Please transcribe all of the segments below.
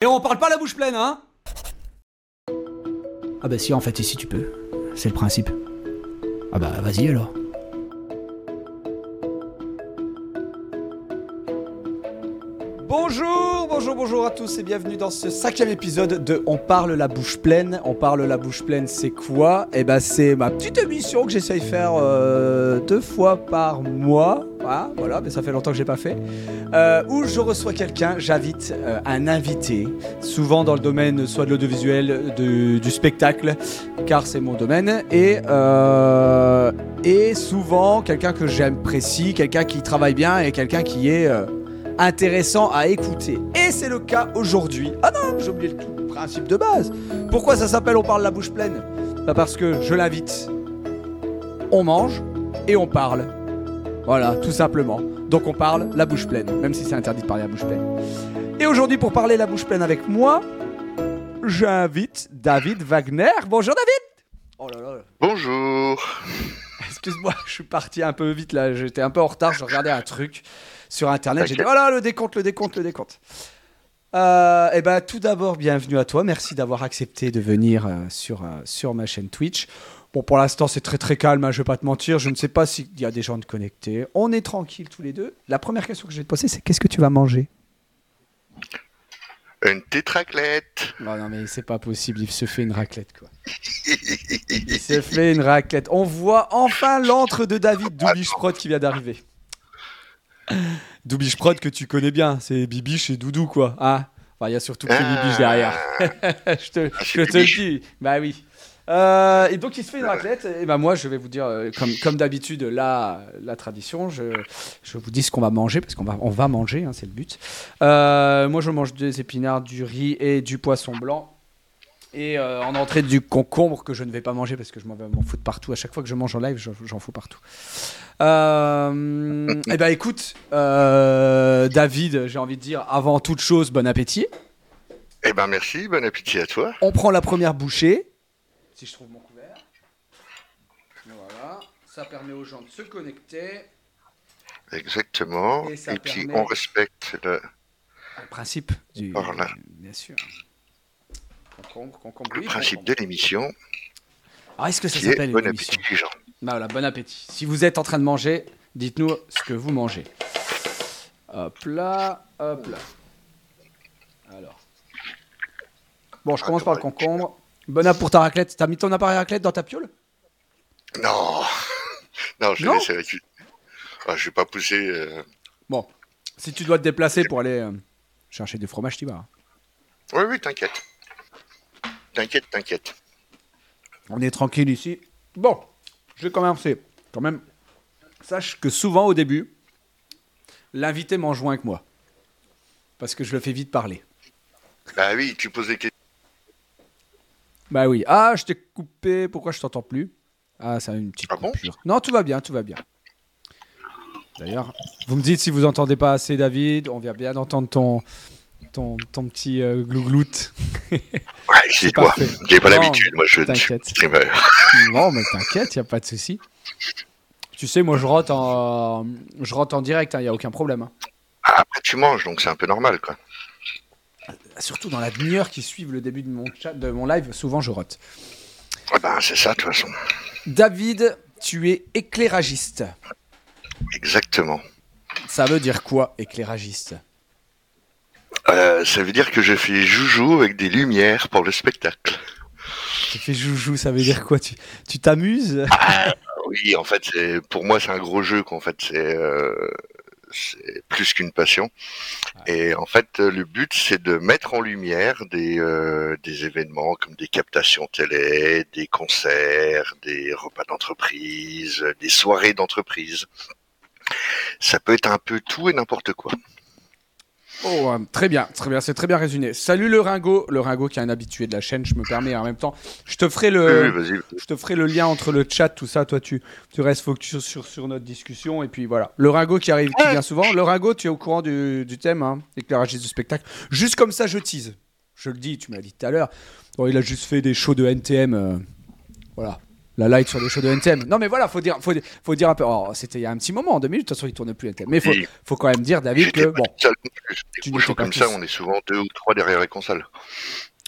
Et on parle pas la bouche pleine, hein? Ah bah si, en fait, ici tu peux. C'est le principe. Ah bah vas-y alors. Bonjour, bonjour, bonjour à tous et bienvenue dans ce cinquième épisode de On parle la bouche pleine. On parle la bouche pleine, c'est quoi? Eh ben c'est ma petite émission que j'essaye de faire euh, deux fois par mois. Ah, voilà, mais ça fait longtemps que j'ai pas fait. Euh, où je reçois quelqu'un, j'invite euh, un invité, souvent dans le domaine soit de l'audiovisuel, du spectacle, car c'est mon domaine, et, euh, souvent quelqu'un que j'apprécie, quelqu'un qui travaille bien et quelqu'un qui est euh, intéressant à écouter. Et c'est le cas aujourd'hui. Ah non, j'ai oublié le principe de base. Pourquoi ça s'appelle On parle la bouche pleine? Bah Parce que je l'invite, on mange et on parle. Voilà, tout simplement. Donc on parle la bouche pleine, même si c'est interdit de parler la bouche pleine. Et aujourd'hui, pour parler la bouche pleine avec moi, j'invite David Wagner. Bonjour David Oh là là, Bonjour. excuse-moi, je suis parti un peu vite là, j'étais un peu en retard, je regardais un truc sur internet, j'ai dit voilà le décompte, le décompte, le décompte. Euh, et ben tout d'abord, bienvenue à toi, merci d'avoir accepté de venir euh, sur, euh, sur ma chaîne Twitch. Bon, pour l'instant, c'est très très calme, hein, je vais pas te mentir, je ne sais pas s'il y a des gens de connectés. On est tranquille tous les deux. La première question que je vais te poser, c'est qu'est-ce que tu vas manger? Une tétraclette. Non, non, mais c'est pas possible, il se fait une raclette quoi. Il se fait une raclette. On voit enfin l'antre de David Doubiche Prod qui vient d'arriver. Doubiche Prod que tu connais bien, c'est Bibiche et Doudou quoi. Enfin, il y a surtout que Bibiche derrière. je te, Ah, je te le dis. Bah oui. Euh, et donc il se fait une raclette. Et bah moi je vais vous dire euh, comme, comme d'habitude la, la tradition. Je, je vous dis ce qu'on va manger parce qu'on va on va manger, hein, c'est le but. Euh, moi je mange des épinards, du riz et du poisson blanc. Et en entrée du concombre que je ne vais pas manger parce que je m'en vais m'en foutre partout. À chaque fois que je mange en live, j'en fous partout. Euh, eh ben écoute, David, j'ai envie de dire avant toute chose, bon appétit. Eh ben merci, bon appétit à toi. On prend la première bouchée. Si je trouve mon couvert. Voilà. Ça permet aux gens de se connecter. Exactement. Et Et, puis on respecte le. Le principe du. Voilà. Bien sûr. Concombre, concombre. le oui, principe concombre. de l'émission, Ah, est-ce que ça s'appelle bon appétit les gens. Bah voilà, bon appétit. Si vous êtes en train de manger, dites-nous ce que vous mangez. Hop là, hop là. Alors. Bon, je commence par le concombre. Bon app pour ta raclette. T'as mis ton appareil raclette dans ta piole? Non, non, je vais laisser avec lui. Ah, je vais pas pousser. euh, Bon, si tu dois te déplacer pour aller euh, chercher du fromage, tu vas. Oui, oui, t'inquiète. T'inquiète, t'inquiète. On est tranquille ici. Bon, je vais commencer. Quand même, sache que souvent au début, l'invité mange moins que moi. Parce que je le fais vite parler. Bah oui, tu poses des questions. Bah oui. Ah, je t'ai coupé. Pourquoi je t'entends plus? Ah, ça a une petite Ah bon? coupure. non, tout va bien, tout va bien. D'ailleurs, vous me dites si vous entendez pas assez David. On vient bien d'entendre ton, ton, ton petit euh, glouglout. Ouais, C'est parfait. J'ai pas l'habitude, moi je t'inquiète. non, mais t'inquiète, y a pas de souci. Tu sais, moi je rote en, je rote en direct. Il y a aucun problème. hein. Ah, Après tu manges, donc c'est un peu normal quoi. Surtout dans la demi-heure qui suit le début de mon chat, de mon live, souvent je rote. Ah ben c'est ça de toute façon. David, tu es éclairagiste. Exactement. Ça veut dire quoi, éclairagiste? Euh, ça veut dire que je fais joujou avec des lumières pour le spectacle. Tu fais joujou, ça veut dire quoi? Tu tu t'amuses? Oui, en fait, pour moi c'est un gros jeu qu'en fait c'est euh, c'est plus qu'une passion. Et en fait, le but c'est de mettre en lumière des euh, des événements comme des captations télé, des concerts, des repas d'entreprise, des soirées d'entreprise. Ça peut être un peu tout et n'importe quoi. Oh, euh, très bien, très bien, c'est très bien résumé. Salut le Ringo, le Ringo qui est un habitué de la chaîne, je me permets en même temps. Je te ferai le, Oui, oui, vas-y. je te ferai le lien entre le chat, tout ça. Toi, tu, tu restes focus sur, sur notre discussion. Et puis voilà. Le Ringo qui arrive, qui vient souvent. Le Ringo, tu es au courant du, du thème, hein, éclairagiste du spectacle. Juste comme ça, je tease. Je le dis, tu m'as dit tout à l'heure. Bon, il a juste fait des shows de NTM. euh, voilà. La light sur les shows de NTM. Non, mais voilà, faut dire, faut, faut dire un peu. Oh, c'était il y a un petit moment, en 2000, de toute façon, il tourne plus NTM. Mais faut, faut quand même dire, David, que bon. Tu pas comme ça, on est souvent deux ou trois derrière les consoles.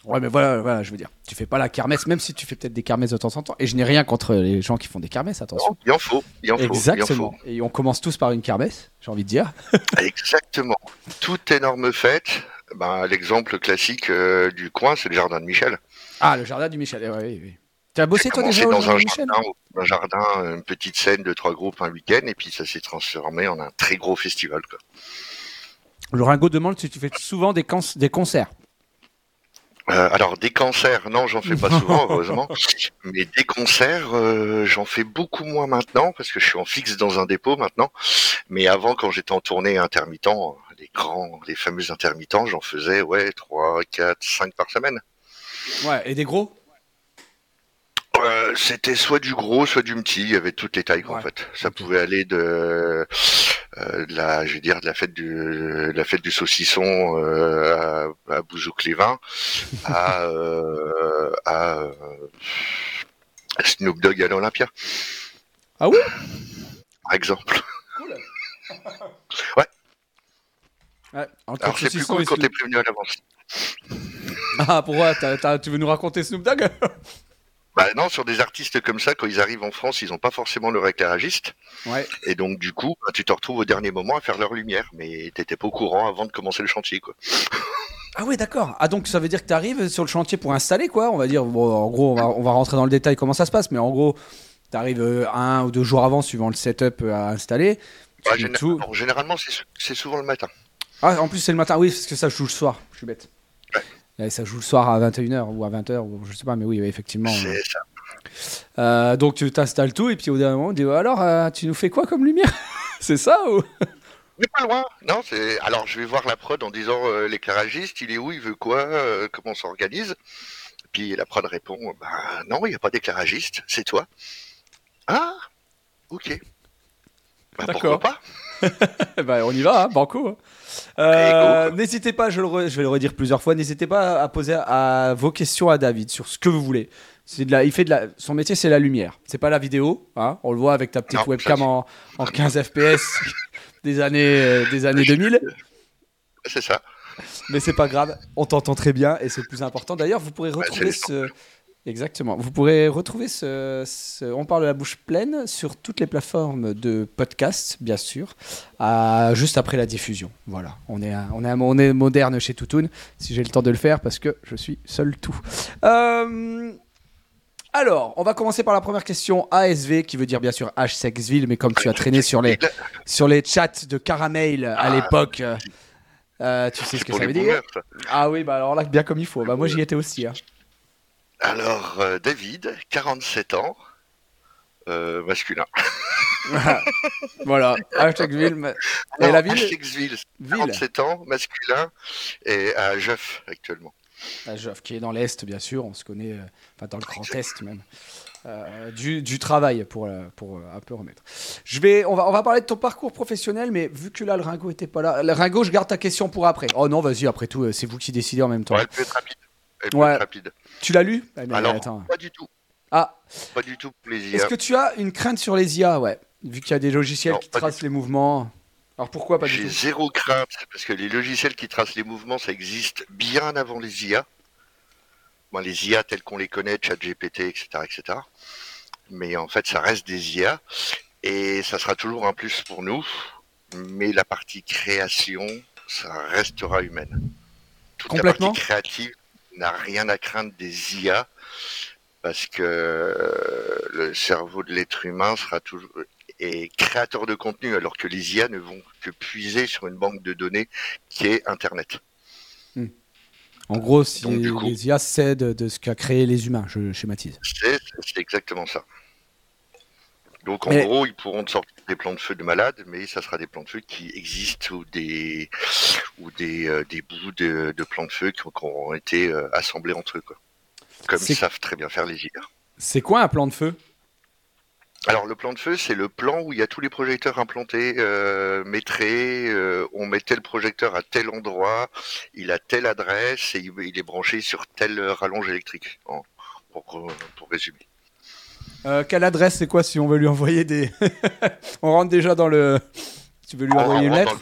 Ouais, mais voilà, voilà, je veux dire, tu fais pas la kermesse, même si tu fais peut-être des kermesses de temps en temps. Et je n'ai rien contre les gens qui font des kermesses, attention. il en faut, il en faut. Exactement. Et on commence tous par une kermesse, j'ai envie de dire. Exactement. Toute énorme fête. Ben, L'exemple classique euh, du coin, c'est le jardin de Michel. Ah, le jardin du Michel, eh oui, oui. Tu as bossé toi déjà dans un jardin, un jardin, une petite scène de trois groupes un week-end, et puis ça s'est transformé en un très gros festival. Quoi. Le Ringo demande si tu fais souvent des, des concerts. Euh, alors des concerts, non, j'en fais pas souvent, heureusement. Mais des concerts, euh, j'en fais beaucoup moins maintenant parce que je suis en fixe dans un dépôt maintenant. Mais avant, quand j'étais en tournée intermittent, les grands, les fameux intermittents, j'en faisais ouais trois, quatre, cinq par semaine. Ouais, et des gros? Euh, c'était soit du gros, soit du petit. Il y avait toutes les tailles en fait. Ça pouvait aller de, euh, la, je veux dire, de la fête du, la fête du saucisson euh, à, à Bouzou-Clévin à, à Snoop Dogg à l'Olympia. Ah oui Par exemple. Cool. ouais. ouais Alors c'est plus cool quand t'es prévenu à l'avance. Ah pourquoi Tu veux nous raconter Snoop Dogg? Bah non, sur des artistes comme ça, quand ils arrivent en France, ils n'ont pas forcément leur éclairagiste. Ouais. Et donc du coup, bah, tu te retrouves au dernier moment à faire leur lumière, mais t'étais pas au courant avant de commencer le chantier, quoi. Ah oui, d'accord. Ah donc ça veut dire que tu arrives sur le chantier pour installer, quoi. On va dire, bon, en gros, on va, rentrer dans le détail comment ça se passe, mais en gros, tu arrives euh, un ou deux jours avant, suivant le setup euh, à installer. Bah, généralement, c'est souvent le matin. Ah, en plus, c'est le matin, oui, parce que ça, je joue le soir. Je suis bête ça joue le soir à 21h ou à 20h, ou je sais pas, mais oui, effectivement. C'est ça. Euh, donc tu t'installes tout et puis au dernier moment, on dit alors, euh, tu nous fais quoi comme lumière? C'est ça ou? Mais pas loin. Non, c'est. Alors je vais voir la prod en disant euh, l'éclairagiste, il est où, il veut quoi, comment on s'organise. Puis la prod répond bah non, il n'y a pas d'éclairagiste, c'est toi. Ah, ok. Bah, D'accord. pas? bah, on y va, hein, banco. Hein. Euh, n'hésitez pas, je, je, vais le redire plusieurs fois, n'hésitez pas à poser à, vos questions à David sur ce que vous voulez. C'est de la, il fait de la, son métier, c'est la lumière. C'est pas la vidéo. Hein, on le voit avec ta petite webcam en, en, 15 FPS des années, euh, des années 2000. C'est ça. Mais c'est pas grave, on t'entend très bien et c'est le plus important. D'ailleurs, vous pourrez retrouver ce, Exactement. Vous pourrez retrouver ce, On parle de la bouche pleine sur toutes les plateformes de podcast, bien sûr, juste après la diffusion. Voilà, on est, on est, on est moderne chez Toutoun, si j'ai le temps de le faire, parce que je suis seul tout. Euh, alors, on va commencer par la première question ASV, qui veut dire bien sûr H-Sexville, mais comme tu as traîné sur les, sur les chats de Caramel à ah. l'époque, euh, tu sais ce que ça veut dire Ah oui, bah alors là, bien comme il faut. Bah, moi, j'y étais aussi. Hein. Alors, euh, David, 47 ans, euh, masculin. voilà, Hashtagville. Et la ville 47 ans, masculin, et à Jeff actuellement. À Jeff, qui est dans l'Est, bien sûr, on se connaît, euh, enfin dans le Grand Est même. du, du, travail pour, pour un peu remettre. Je vais, on, va, on va parler de ton parcours professionnel, mais vu que là, le Ringo était pas là. Le Ringo, je garde ta question pour après. Oh non, vas-y, après tout, c'est vous qui décidez en même temps. Ouais, elle peut être rapide ouais. rapide. Tu l'as lu ah, Alors, pas du tout. Ah. Pas du tout pour les IA. Est-ce que tu as une crainte sur les IA, ouais, vu qu'il y a des logiciels qui tracent les mouvements Alors pourquoi pas du tout J'ai zéro crainte, parce que les logiciels qui tracent les mouvements, ça existe bien avant les IA. Bon, les IA tels qu'on les connaît, ChatGPT, etc., etc. Mais en fait, ça reste des IA, et ça sera toujours un plus pour nous. Mais la partie création, ça restera humaine. Toute Complètement. la partie créative, n'a rien à craindre des IA parce que euh, le cerveau de l'être humain sera toujours est créateur de contenu alors que les IA ne vont que puiser sur une banque de données qui est Internet. Hmm. En gros, si les IA cèdent de ce qu'a créé les humains, je schématise. C'est exactement ça. Donc en gros, ils pourront sortir des plans de feu de malades, mais ça sera des plans de feu qui existent ou des ou des, euh, des bouts de, de, plans de feu qui, auront été euh, assemblés entre eux, quoi. Comme ils savent très bien faire les IA. C'est quoi un plan de feu? Alors le plan de feu, c'est le plan où il y a tous les projecteurs implantés, euh, métrés, euh, on met tel projecteur à tel endroit, il a telle adresse et il, est branché sur telle rallonge électrique, pour, pour résumer. Euh, quelle adresse, c'est quoi si on veut lui envoyer des. on rentre déjà dans le. Tu veux lui On envoyer une lettre.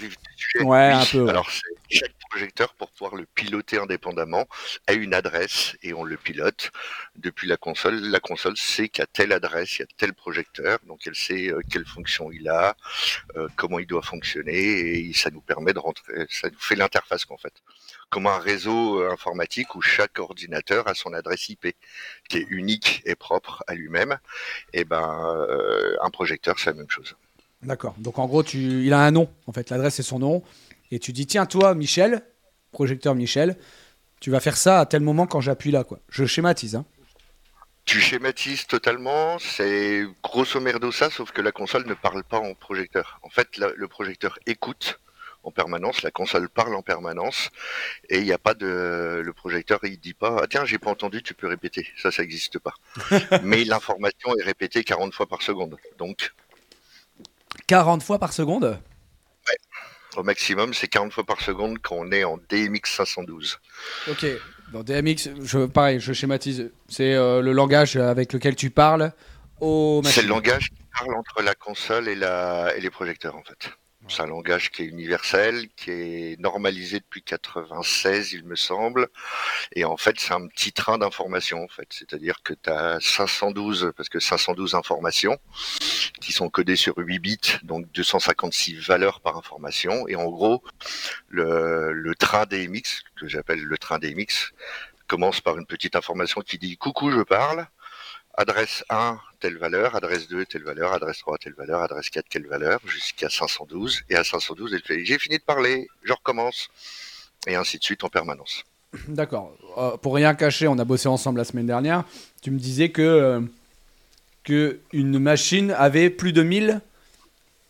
Ouais, Oui. un peu, ouais. Alors, c'est- chaque projecteur, pour pouvoir le piloter indépendamment, a une adresse et on le pilote depuis la console. La console sait qu'à telle adresse, il y a tel projecteur, donc elle sait euh, quelle fonction il a, euh, comment il doit fonctionner, et ça nous permet de rentrer, ça nous fait l'interface en fait. Comme un réseau euh, informatique où chaque ordinateur a son adresse IP, qui est unique et propre à lui-même, et ben euh, un projecteur c'est la même chose. D'accord. Donc en gros, il a un nom. En fait, l'adresse c'est son nom. Et tu dis tiens, toi, Michel, projecteur Michel, tu vas faire ça à tel moment quand j'appuie là, quoi. Je schématise, hein. Tu schématises totalement, c'est grosso merdo ça, sauf que la console ne parle pas en projecteur. En fait, la- le projecteur écoute en permanence, la console parle en permanence, et il n'y a pas de... Le projecteur, il dit pas, ah, tiens, j'ai pas entendu, tu peux répéter. Ça, ça n'existe pas. Mais l'information est répétée 40 fois par seconde. Donc, 40 fois par seconde? Au maximum, c'est 40 fois par seconde quand on est en DMX 512. Ok. Dans DMX, je, pareil, je schématise. C'est euh, le langage avec lequel tu parles au C'est le langage qui parle entre la console et, la... et les projecteurs, en fait. C'est un langage qui est universel, qui est normalisé depuis 96, il me semble. Et en fait, c'est un petit train d'informations, en fait. C'est-à-dire que tu as 512, parce que 512 informations, qui sont codées sur 8 bits, donc 256 valeurs par information. Et en gros, le, le train DMX, que j'appelle le train DMX, commence par une petite information qui dit « Coucou, je parle ». Adresse 1, telle valeur, adresse 2, telle valeur, adresse 3, telle valeur, adresse 4, quelle valeur, jusqu'à 512. Et à 512, elle fait J'ai fini de parler, je recommence. Et ainsi de suite en permanence. D'accord. Euh, pour rien cacher, on a bossé ensemble la semaine dernière. Tu me disais que, euh, que une machine avait plus de 1000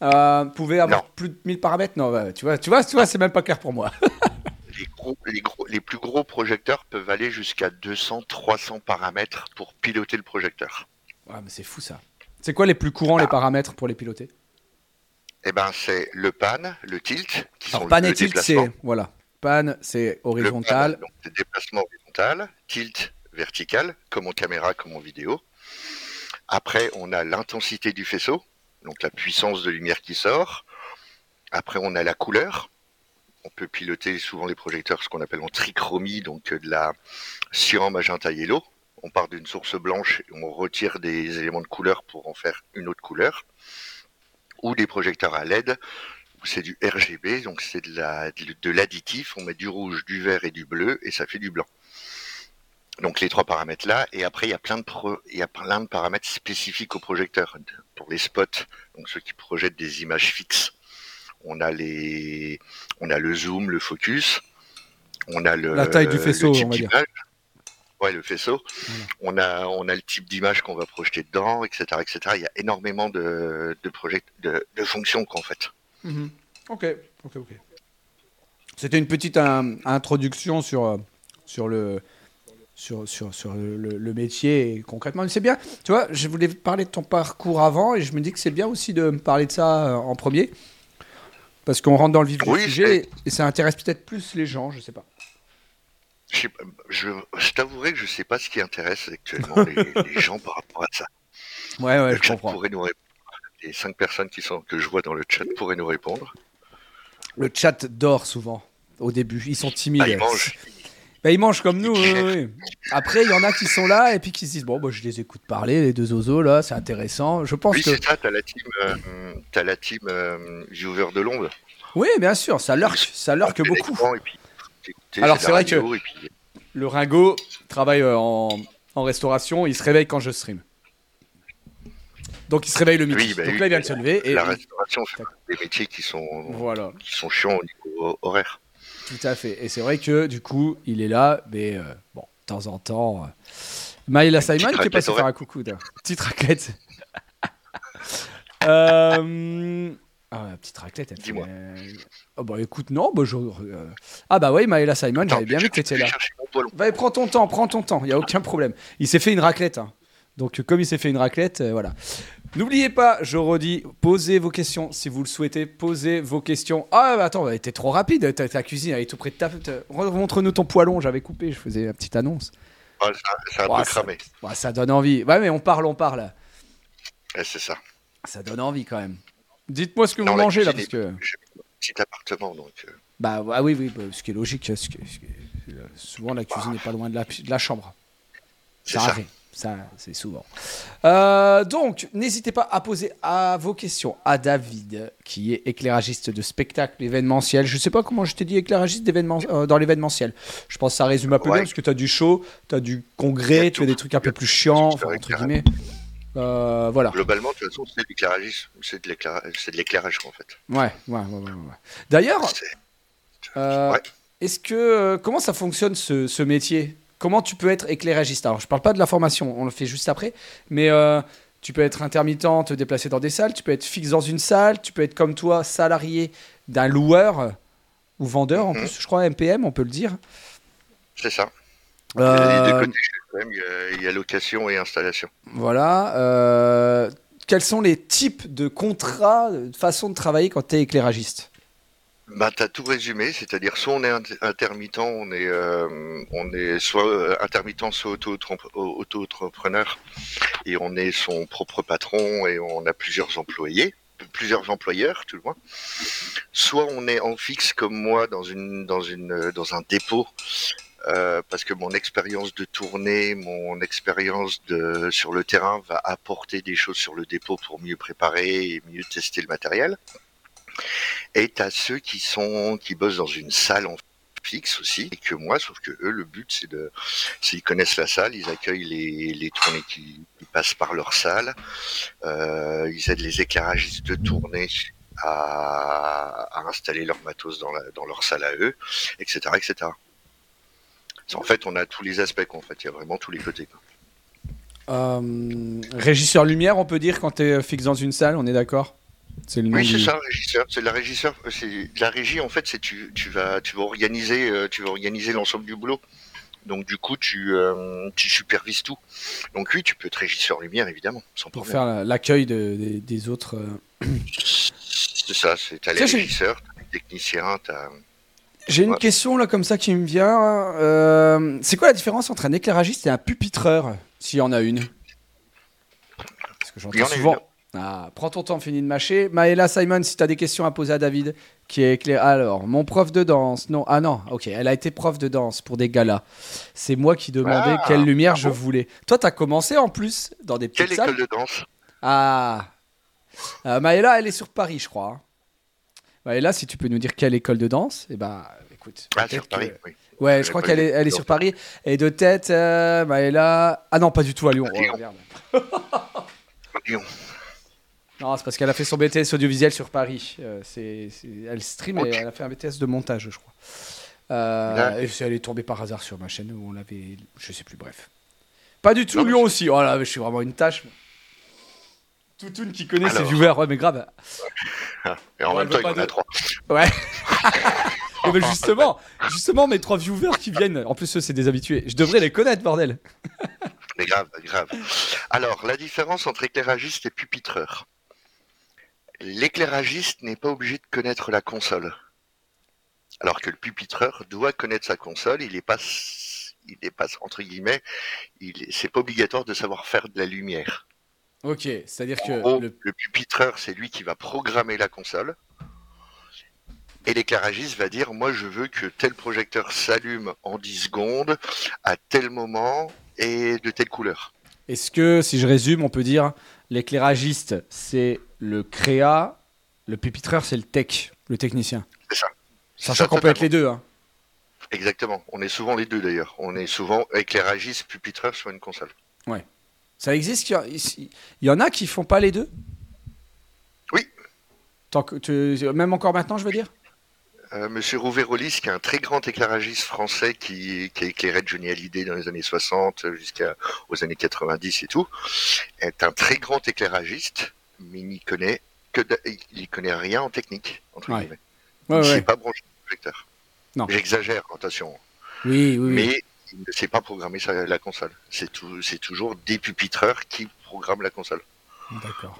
euh, pouvait avoir Non. plus de 1000 paramètres. Non, tu vois, tu vois, tu vois, c'est même pas clair pour moi. Les, gros, les, gros, les plus gros projecteurs peuvent aller jusqu'à 200, 300 paramètres pour piloter le projecteur. Ouais, mais c'est fou ça. C'est quoi les plus courants les paramètres pour les piloter? Eh ben, c'est le pan, le tilt, qui Alors sont pan le et tilt, c'est voilà. Pan, c'est Le horizontal. pan, donc, c'est déplacement horizontal, tilt vertical, comme en caméra, comme en vidéo. Après, on a l'intensité du faisceau, donc la puissance de lumière qui sort. Après, on a la couleur. On peut piloter souvent les projecteurs, ce qu'on appelle en trichromie, donc euh, de la cyan, magenta, yellow. On part d'une source blanche et on retire des éléments de couleur pour en faire une autre couleur. Ou des projecteurs à LED, où c'est du RGB, donc c'est de la- de l'additif. On met du rouge, du vert et du bleu et ça fait du blanc. Donc les trois paramètres là, et après il y a plein de pro- il y a plein de paramètres spécifiques au projecteur pour les spots, donc ceux qui projettent des images fixes. On a les, on a le zoom, le focus, on a le La taille du faisceau, on va dire. Ouais, le faisceau. On a, on a le type d'image qu'on va projeter dedans, etc., etc. Il y a énormément de, de, project, de, de fonctions qu'en fait. Mhm. Ok, ok, ok. C'était une petite introduction sur, euh, sur, le, sur, sur, sur le, le- le métier et concrètement. C'est bien, tu vois, je voulais parler de ton parcours avant et je me dis que c'est bien aussi de me parler de ça euh, en premier. Parce qu'on rentre dans le vif Oui, du sujet et, et ça intéresse peut-être plus les gens, je sais pas. Je, je, je t'avouerai que je sais pas ce qui intéresse actuellement les, les gens par rapport à ça. Ouais, ouais, le je comprends. pourrait nous répondre. Les cinq personnes qui sont, que je vois dans le chat pourraient nous répondre. Le chat dort souvent au début, ils sont timides. Ah, ils mangent. Bah, ils mangent comme nous. Oui, oui. Après, il y en a qui sont là et puis qui se disent Bon, bah, je les écoute parler, les deux oiseaux là, c'est intéressant. Je pense Oui, que. c'est ça, t'as la team, euh, t'as la team euh, de l'onde. Oui, bien sûr, ça lurk, ça lurk beaucoup. l'écran et puis Alors, c'est vrai que- et puis- Le Ringo travaille euh, en, en restauration, il se réveille quand je stream. Donc il se réveille le midi. Oui, bah Donc oui, là, il vient de se lever et la restauration fait des métiers qui sont, voilà, qui sont chiants au niveau horaire. tout à fait. Et c'est vrai que du coup, il est là, mais euh, bon, de temps en temps. euh, Maïla Simon qui est raclette passé au faire un coucou. d'ailleurs. Petite raclette. euh... Ah, ouais, petite raclette. elle fait, Dis-moi. euh, Oh, bah écoute, non, bah, je- euh, Ah bah oui, Maïla Simon, j'avais bien vu que t'étais là. Va, prends ton temps, prends ton temps, il n'y a aucun problème. Il s'est fait une raclette. hein. Donc, comme il s'est fait une raclette, euh, voilà. N'oubliez pas, je redis, posez vos questions si vous le souhaitez. Posez vos questions. Ah, bah, attends, bah, t'es trop rapide. Ta, ta cuisine, elle est tout près de ta. Montre-nous ton poêlon. J'avais coupé, je faisais la petite annonce. Ah, c'est un- c'est un Ouais, peu ça- cramé. Ouais, ça donne envie. Ouais, mais on parle, on parle. c'est ça. Ça donne envie quand même. Dites-moi ce que vous mangez là, parce que. Petit appartement, donc. Euh. Bah ah oui, oui, bah, ce qui est logique. souvent, la cuisine n'est pas loin de la, de la chambre. Ça, ça. Ça, c'est souvent. Euh, donc, n'hésitez pas à poser à vos questions à David, qui est éclairagiste de spectacle événementiel. Je sais pas comment je t'ai dit éclairagiste euh, dans l'événementiel. Je pense que ça résume un peu bien, parce que tu as du show, tu as du congrès, tu as des trucs un peu plus chiants, entre guillemets. Euh, voilà. Globalement, de toute façon, c'est de l'éclairage, en fait. Ouais, ouais, ouais. ouais, D'ailleurs, est-ce que comment ça fonctionne ce, ce métier? Comment tu peux être éclairagiste? Alors, je ne parle pas de la formation, on le fait juste après, mais euh, tu peux être intermittent, te déplacer dans des salles, tu peux être fixe dans une salle, tu peux être comme toi, salarié d'un loueur ou vendeur, en mhm. plus, je crois, MPM, on peut le dire. C'est ça. Euh... il y, a location et installation. Voilà. Euh, quels sont les types de contrats, de façon de travailler quand tu es éclairagiste? Bah, tu as tout résumé, c'est-à-dire soit on est intermittent, on est, euh, on est soit intermittent, soit auto-entrepreneur, et on est son propre patron et on a plusieurs employés, plusieurs employeurs tout le moins. Soit on est en fixe comme moi dans une, dans une, dans un dépôt, euh, parce que mon expérience de tournée, mon expérience de sur le terrain va apporter des choses sur le dépôt pour mieux préparer et mieux tester le matériel. Et à ceux qui sont qui bossent dans une salle en fixe aussi, et que moi, sauf que eux, le but c'est de, s'ils connaissent la salle, ils accueillent les, les tournées qui, passent par leur salle, euh, ils aident les éclairagistes de tournée à, à, installer leur matos dans, la, dans leur salle à eux, etc., etc. En fait, on a tous les aspects, en fait, il y a vraiment tous les côtés. Euh, régisseur lumière, on peut dire quand tu es fixe dans une salle, on est d'accord? Oui, c'est ça, régisseur. C'est la régisseur. C'est la régie. En fait, c'est tu, tu vas tu vas organiser euh, tu vas organiser l'ensemble du boulot. Donc du coup, tu, euh, tu supervises tout. Donc oui, tu peux être régisseur lumière, évidemment, sans Pour faire l'accueil de, des, autres. Euh, c'est ça. C'est t'as les régisseurs, t'as les techniciens, t'as. J'ai une question là comme ça qui me vient. c'est quoi la différence entre un éclairagiste et un pupitreur, s'il y en a une? Parce que j'entends souvent. Ah, prends ton temps, finis de mâcher. Maëla Simon, si tu as des questions à poser à David, qui est éclairé. Alors, mon prof de danse. Non, ah non, ok, elle a été prof de danse pour des galas. C'est moi qui demandais ah. quelle lumière je voulais. Toi, tu as commencé en plus dans des petites Quelle école de danse? Ah. Euh, Maëla, elle est sur Paris, je crois. Hein. Maëla, si tu peux nous dire quelle école de danse, eh ben, écoute. Ah, sur Paris, oui. Ouais, je crois qu'elle est, elle est sur Paris. Et de tête, euh, Maëla. Ah non, pas du tout à Lyon. Oh, Lyon. Non, c'est parce qu'elle a fait son BTS audiovisuel sur Paris. Euh, c'est, elle stream et elle a fait un BTS de montage, je crois. Euh, et elle est tombée par hasard sur ma chaîne où on l'avait. Je sais plus, bref. Pas du tout, Lyon aussi. Oh là, je suis vraiment une tâche. Toutoun qui connaît ses viewers, ouais, mais grave. Et en même temps, il y en a trois. Ouais. mais justement, justement, mes trois viewers qui viennent, en plus, eux, c'est des habitués. Je devrais les connaître, bordel. mais grave, grave. Alors, la différence entre éclairagiste et pupitreur. L'éclairagiste n'est pas obligé de connaître la console. Alors que le pupitreur doit connaître sa console, il n'est pas, il est pas, entre guillemets, il c'est pas obligatoire de savoir faire de la lumière. Ok, c'est-à-dire que. le... pupitreur, c'est lui qui va programmer la console. Et l'éclairagiste va dire, moi je veux que tel projecteur s'allume en 10 secondes, à tel moment, et de telle couleur. Est-ce que, si je résume, on peut dire, l'éclairagiste, c'est le créa, le pupitreur, c'est le tech, le technicien? C'est ça. Sachant qu'on peut être les deux. Hein. Exactement. On est souvent les deux d'ailleurs. On est souvent éclairagiste, pupitreur sur une console. Ouais. Ça existe Il y en a qui font pas les deux? Oui. Tant que Même encore maintenant, je veux dire? Euh, Monsieur Rouvérolis, qui est un très grand éclairagiste français qui, qui a éclairé Johnny Hallyday dans les années 60 jusqu'aux années 90 et tout, est un très grand éclairagiste mais il n'y connaît que il connaît rien en technique entre guillemets. il ne sait pas brancher le projecteur. Non. J'exagère, attention. Oui, oui. Mais il ne sait pas programmer la console. C'est toujours des pupitreurs qui programment la console.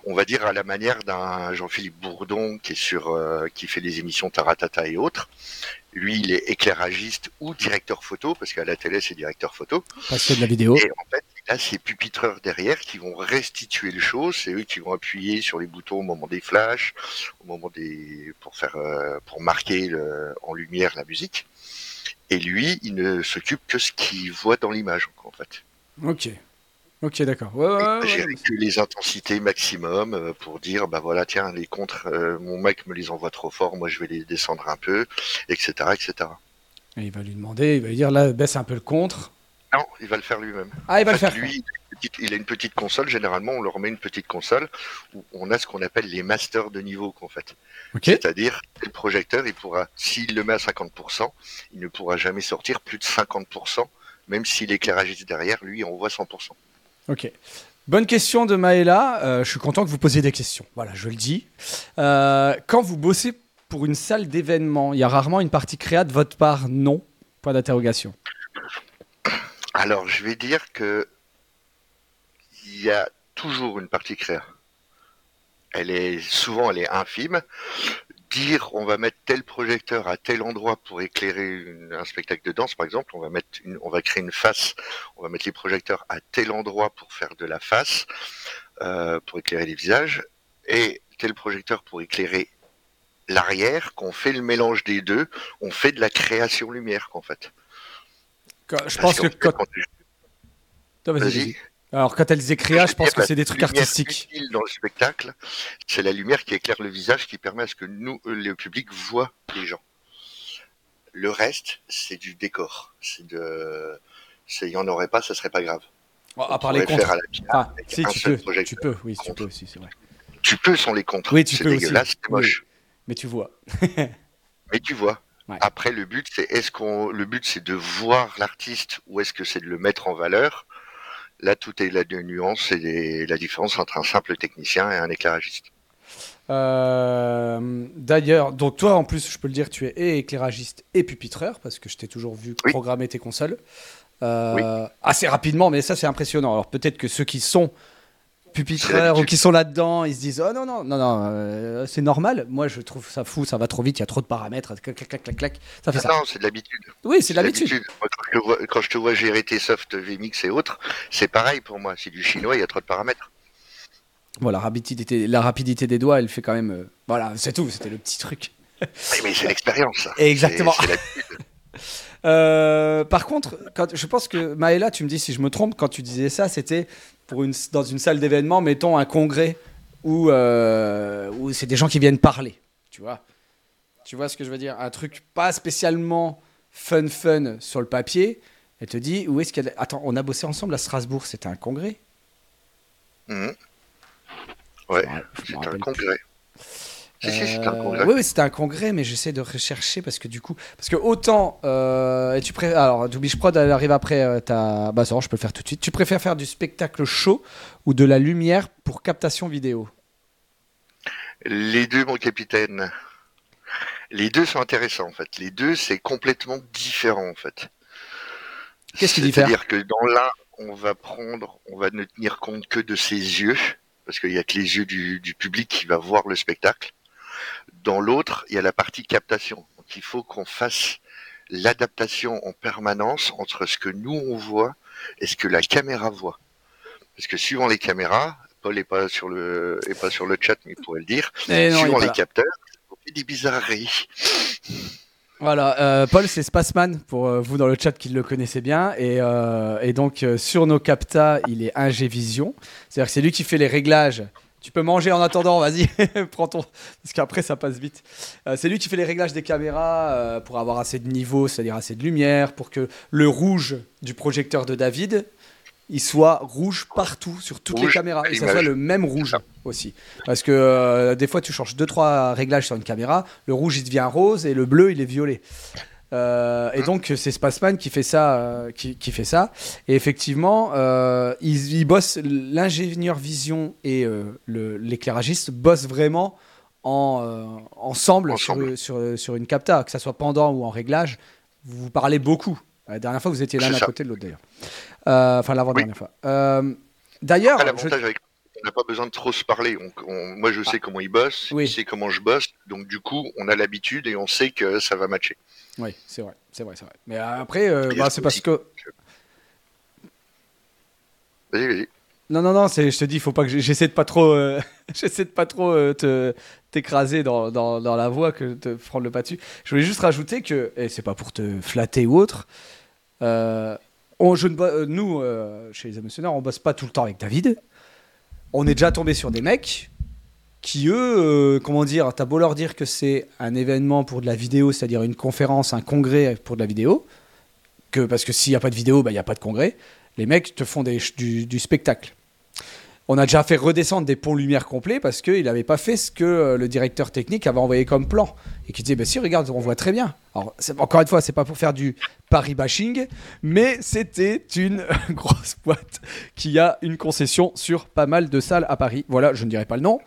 On va dire à la manière d'un Jean-Philippe Bourdon qui est sur, euh, qui fait des émissions Taratata et autres. Lui, il est éclairagiste ou directeur photo parce qu'à la télé c'est directeur photo. Parce que de la vidéo. Et en fait, là, c'est pupitreurs derrière qui vont restituer les choses. C'est eux qui vont appuyer sur les boutons au moment des flashs, au moment des pour faire euh, pour marquer en lumière la musique. Et lui, il ne s'occupe que ce qu'il voit dans l'image, en fait. Ok. Ok, d'accord. Ouais, que les intensités maximum euh, pour dire, bah voilà, tiens, les contres, euh, mon mec me les envoie trop fort, moi je vais les descendre un peu, etc., etc. Et il va lui demander, il va lui dire, là, baisse un peu le contre. Non, il va le faire lui-même. Ah, il va le faire. Lui, il a une petite console. Généralement, on leur met une petite console où on a ce qu'on appelle les masters de niveau, en fait. C'est-à-dire, le projecteur, il pourra, s'il le met à 50%, il ne pourra jamais sortir plus de 50%, même si l'éclairagiste derrière, lui, on voit 100%. Ok. Bonne question de Maëla. Euh, je suis content que vous posiez des questions. Voilà, je le dis. Euh, quand vous bossez pour une salle d'événement, il y a rarement une partie créa de votre part? Non Point d'interrogation. Alors, je vais dire que il y a toujours une partie créa. Elle est souvent, elle est infime. Dire, on va mettre tel projecteur à tel endroit pour éclairer un spectacle de danse, par exemple, on va mettre, une, on va créer une face, on va mettre les projecteurs à tel endroit pour faire de la face, euh, pour éclairer les visages, et tel projecteur pour éclairer l'arrière, qu'on fait le mélange des deux, on fait de la création lumière, en fait. Je pense que quand... vas-y. Alors quand elles écrivent, je pense que c'est des trucs artistiques. Dans le spectacle, c'est la lumière qui éclaire le visage qui permet à ce que nous, euh, le public, voit les gens. Le reste, c'est du décor. C'est de, il y en aurait pas, ça serait pas grave. à part les contre. ah, si, tu peux, tu peux, oui, tu peux aussi, c'est vrai. Tu peux sans les contre. Oui, tu peux dégueulasse, c'est moche. Mais tu vois. Mais tu vois. Après, le but, c'est est-ce qu'on, le but, c'est de voir l'artiste ou est-ce que c'est de le mettre en valeur Là, tout est la nuance et la différence entre un simple technicien et un éclairagiste. Euh, d'ailleurs, donc toi en plus, je peux le dire, tu es et éclairagiste et pupitreur parce que je t'ai toujours vu programmer tes consoles euh, assez rapidement, mais ça c'est impressionnant. Alors peut-être que ceux qui sont pupitreurs ou qui sont là-dedans, ils se disent oh non non non non euh, c'est normal. Moi je trouve ça fou, ça va trop vite, il y a trop de paramètres, clac clac clac clac. Ça fait ça. Non, c'est de l'habitude. Oui, c'est de l'habitude. Quand, je te vois gérer tes softs VMix et autres, c'est pareil pour moi. C'est du chinois, il y a trop de paramètres. Voilà, la rapidité, la rapidité des doigts, elle fait quand même. Euh, voilà, c'est tout. C'était le petit truc. mais c'est l'expérience. Exactement. Euh, par contre, quand, je pense que Maëla, tu me dis si je me trompe, quand tu disais ça, c'était pour une, dans une salle d'événement, mettons un congrès où, euh, où c'est des gens qui viennent parler. Tu vois Tu vois ce que je veux dire? Un truc pas spécialement fun fun sur le papier. Elle te dit où est-ce a. Attends, on a bossé ensemble à Strasbourg, c'était un congrès? Mmh. Ouais, c'était un congrès. Si, si, c'était un euh, congrès. Oui, c'était un congrès, mais j'essaie de rechercher parce que du coup, parce que autant, euh, et tu préfères, alors Doubish Prod elle arrive après euh, ta, bah ça, je peux le faire tout de suite. Tu préfères faire du spectacle show ou de la lumière pour captation vidéo? Les deux, mon capitaine. Les deux sont intéressants en fait. Les deux, c'est complètement différent en fait. Qu'est-ce qui diffère? C'est-à-dire que dans l'un, on va prendre, on va ne tenir compte que de ses yeux, parce qu'il n'y a que les yeux du, du public qui va voir le spectacle. Dans l'autre, il y a la partie captation. Donc il faut qu'on fasse l'adaptation en permanence entre ce que nous on voit et ce que la caméra voit. Parce que suivant les caméras, Paul n'est pas sur le est pas sur le chat, mais il pourrait le dire. suivant les capteurs, on fait des bizarreries. Voilà, euh, Paul, c'est Spaceman pour euh, vous dans le chat qui le connaissez bien. Et, euh, et donc, sur nos captas, il est 1G Vision. C'est-à-dire que c'est lui qui fait les réglages tu peux manger en attendant, vas-y, prends ton. Parce qu'après, ça passe vite. Euh, c'est lui qui fait les réglages des caméras euh, pour avoir assez de niveau, c'est-à-dire assez de lumière, pour que le rouge du projecteur de David, il soit rouge partout, sur toutes les caméras. Et ça soit le même rouge aussi. Parce que euh, des fois, tu changes 2-3 réglages sur une caméra, le rouge, il devient rose et le bleu, il est violet. Euh, et donc c'est Spaceman qui fait ça, euh, qui, fait ça. Et effectivement, euh, ils, bossent l'ingénieur vision et l'éclairagiste bossent vraiment en, ensemble, Sur, sur, une capta, que ça soit pendant ou en réglage. Vous vous parlez beaucoup. La dernière fois, vous étiez l'un à côté de l'autre d'ailleurs. Enfin, l'avant-dernière fois. d'ailleurs, on n'a pas besoin de trop se parler. moi, je sais ah. comment il bosse, oui. il sait comment je bosse, donc du coup, on a l'habitude et on sait que ça va matcher. Oui, c'est vrai, c'est vrai, c'est vrai. Mais après, euh, bah, c'est parce que. Vas-y, vas-y. Non, non, non, je te dis, faut pas que j'essaie de pas trop, euh, j'essaie de pas trop euh, te t'écraser dans, dans, dans, la voix que te prendre le pas dessus. Je voulais juste rajouter que, et c'est pas pour te flatter ou autre, euh, on, je ne, nous, chez les émotionneurs, on bosse pas tout le temps avec David. On est déjà tombé sur des mecs qui, eux, comment dire, t'as beau leur dire que c'est un événement pour de la vidéo, c'est-à-dire une conférence, un congrès pour de la vidéo, que, parce que s'il n'y a pas de vidéo, bah, il n'y a pas de congrès, les mecs te font des, du, du spectacle. On a déjà fait redescendre des ponts lumière complets parce qu'il n'avait pas fait ce que euh, le directeur technique avait envoyé comme plan. Et qui disait, bah si, regarde, on voit très bien. Alors, encore une fois, c'est pas pour faire du Paris bashing, mais c'était une grosse boîte qui a une concession sur pas mal de salles à Paris. Voilà, je ne dirai pas le nom.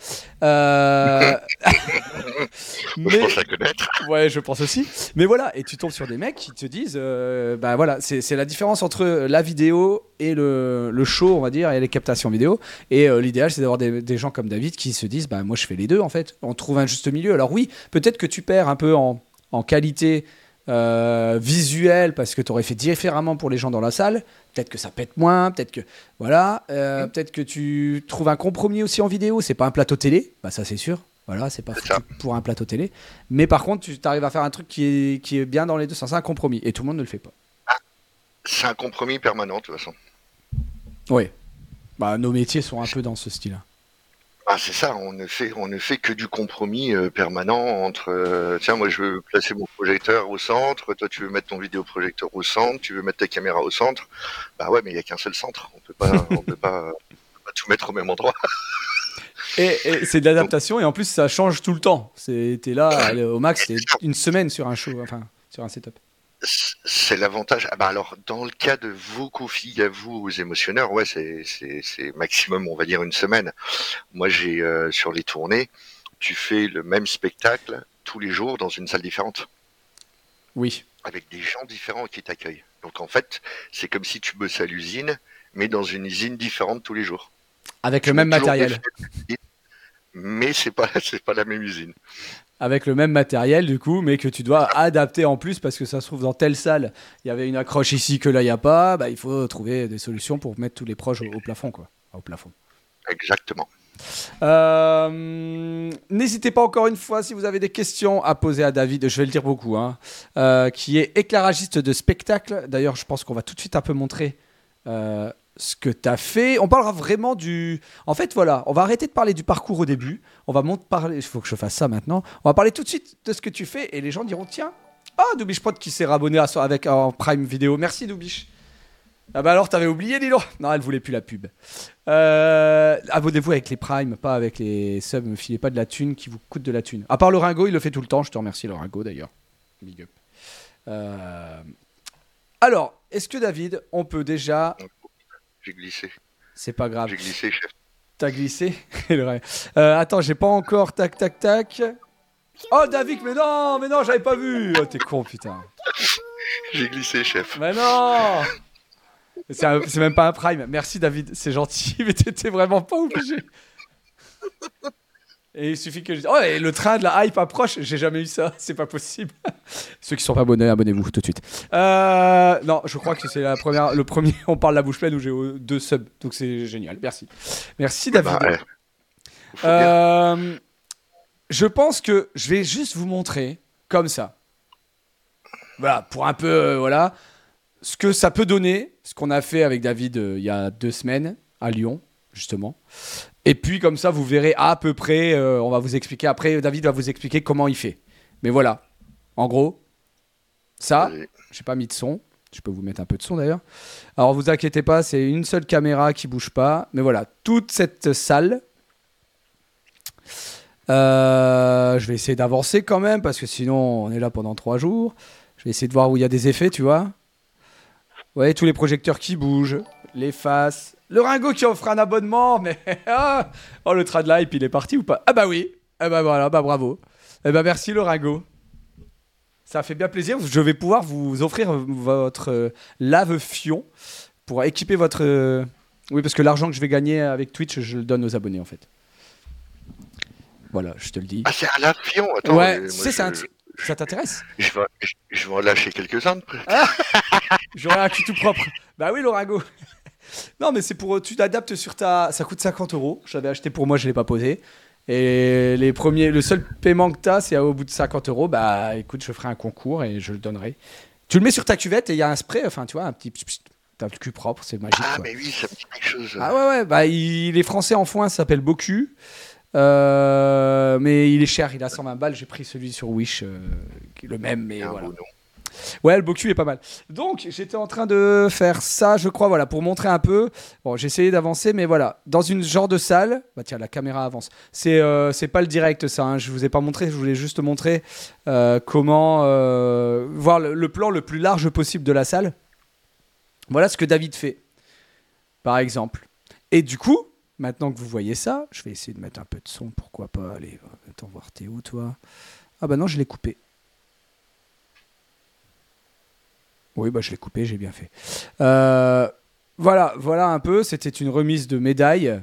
Euh... mais... Je pense à connaître. Ouais, je pense aussi. Mais voilà, et tu tombes sur des mecs qui te disent, euh, bah voilà, c'est la différence entre la vidéo et le, le, show, on va dire, et les captations vidéo. Et euh, l'idéal, c'est d'avoir des, des, gens comme David qui se disent, bah moi je fais les deux en fait. On trouve un juste milieu. Alors oui, peut-être que tu perds un peu en, en qualité euh, visuel parce que tu aurais fait différemment pour les gens dans la salle. Peut-être que ça pète moins, peut-être que voilà, euh, peut-être que tu trouves un compromis aussi en vidéo. C'est pas un plateau télé, bah ça c'est sûr. Voilà, c'est pas pour un plateau télé. Mais par contre, tu arrives à faire un truc qui est, qui est bien dans les deux sens. C'est un compromis et tout le monde ne le fait pas. Ah, c'est un compromis permanent de toute façon. Oui. Bah, nos métiers sont un peu dans ce style-là. Ah, c'est ça, on ne fait, on ne fait que du compromis euh, permanent entre, euh, tiens, moi je veux placer mon projecteur au centre, toi tu veux mettre ton vidéoprojecteur au centre, tu veux mettre ta caméra au centre. Bah ouais, mais il n'y a qu'un seul centre, on peut pas, on peut pas, tout mettre au même endroit. et, c'est de l'adaptation et en plus ça change tout le temps. C'était là au max, c'est une semaine sur un show, enfin sur un setup c'est l'avantage. Ah bah alors, dans le cas de vos config à vous, aux émotionneurs, ouais, c'est, maximum, on va dire, une semaine. Moi, j'ai euh, sur les tournées, tu fais le même spectacle tous les jours dans une salle différente. Oui. Avec des gens différents qui t'accueillent. Donc en fait, c'est comme si tu bossais à l'usine, mais dans une usine différente tous les jours. Avec le même matériel. Mais c'est pas, c'est pas la même usine avec le même matériel du coup, mais que tu dois adapter en plus parce que ça se trouve dans telle salle, il y avait une accroche ici que là il n'y a pas, bah, il faut trouver des solutions pour mettre tous les proches au, plafond quoi, au plafond. Exactement. Euh, n'hésitez pas encore une fois si vous avez des questions à poser à David, je vais le dire beaucoup, hein, euh, qui est éclairagiste de spectacle. D'ailleurs, je pense qu'on va tout de suite un peu montrer euh, ce que tu as fait. On parlera vraiment du. En fait, voilà, on va arrêter de parler du parcours au début. On va parler. Il faut que je fasse ça maintenant. On va parler tout de suite de ce que tu fais et les gens diront tiens, ah, Doubiche Prod qui s'est rabonné à, avec en Prime Vidéo. Merci Doubiche. Ah bah alors, t'avais oublié, Lilo Non, elle voulait plus la pub. Euh, abonnez-vous avec les Prime, pas avec les subs. Ne filez pas de la thune qui vous coûte de la thune. À part le Ringo, il le fait tout le temps. Je te remercie, le Ringo, d'ailleurs. Big up. Euh, alors, est-ce que David, on peut déjà j'ai glissé. C'est pas grave. J'ai glissé, chef. T'as glissé? Euh, Attends, j'ai pas encore. Tac, tac, tac. Oh, David, mais non, mais non, j'avais pas vu. Oh, t'es con, putain. J'ai glissé, chef. Mais non C'est même pas un prime. Merci, David, c'est gentil, mais t'étais vraiment pas obligé. Et il suffit que je Oh, et le train de la hype approche, j'ai jamais eu ça, c'est pas possible. Ceux qui sont pas abonnés, abonnez-vous tout de suite. Euh, non, je crois que c'est la première, le premier, on parle la bouche pleine où j'ai deux subs, donc c'est génial. Merci. Merci David. Bah, euh, je pense que je vais juste vous montrer, comme ça. Voilà, pour un peu, euh, voilà, ce que ça peut donner, ce qu'on a fait avec David il y a deux semaines à Lyon, justement. Et puis comme ça, vous verrez à peu près, euh, on va vous expliquer, après David va vous expliquer comment il fait. Mais voilà, en gros, ça, j'ai pas mis de son, je peux vous mettre un peu de son d'ailleurs. Alors vous inquiétez pas, c'est une seule caméra qui bouge pas. Mais voilà, toute cette salle, euh, je vais essayer d'avancer quand même, parce que sinon on est là pendant trois jours. Je vais essayer de voir où il y a des effets, tu vois. Vous voyez tous les projecteurs qui bougent, les faces, le Ringo qui offre un abonnement, mais. Ah, oh, le trad live, il est parti ou pas? Ah, bah oui. Eh bah voilà, bah bravo. Eh bah merci, le Ringo. Ça fait bien plaisir. Je vais pouvoir vous offrir votre euh, lave-fion pour équiper votre. Euh, oui, parce que l'argent que je vais gagner avec Twitch, je le donne aux abonnés en fait. Voilà, je te le dis. Ah, c'est un lave-fion Ouais, c'est ça. Ça t'intéresse? Je vais, je, vais en lâcher quelques-uns. Ah J'aurai un cul tout propre. Bah oui, l'Orago. Non, mais c'est pour. Tu t'adaptes sur ta. Ça coûte 50 euros. J'avais acheté pour moi, je l'ai pas posé. Et les premiers, le seul paiement que tu as, c'est au bout de 50 euros. Bah écoute, je ferai un concours et je le donnerai. Tu le mets sur ta cuvette et il y a un spray, enfin tu vois, un petit. T'as le cul propre, c'est magique. Ah, mais oui, ça me dit quelque chose. Ah ouais, ouais, bah il est français en foin, s'appelle Bocu. Euh, mais il est cher, il a 120 balles. J'ai pris celui sur Wish, euh, qui est le même, mais voilà. Ouais, le Boku est pas mal. Donc, j'étais en train de faire ça, je crois, voilà, pour montrer un peu. Bon, j'ai essayé d'avancer, mais voilà, dans une genre de salle. Bah tiens, la caméra avance. C'est euh, pas le direct, ça. Hein, je vous ai pas montré. Je voulais juste montrer euh, comment euh, voir le, plan le plus large possible de la salle. Voilà ce que David fait, par exemple. Et du coup, maintenant que vous voyez ça, je vais essayer de mettre un peu de son. Pourquoi pas Allez, attends voir Théo, toi? Ah bah non, je l'ai coupé. Oui, bah, je l'ai coupé, j'ai bien fait. Euh, voilà, voilà un peu. C'était une remise de médailles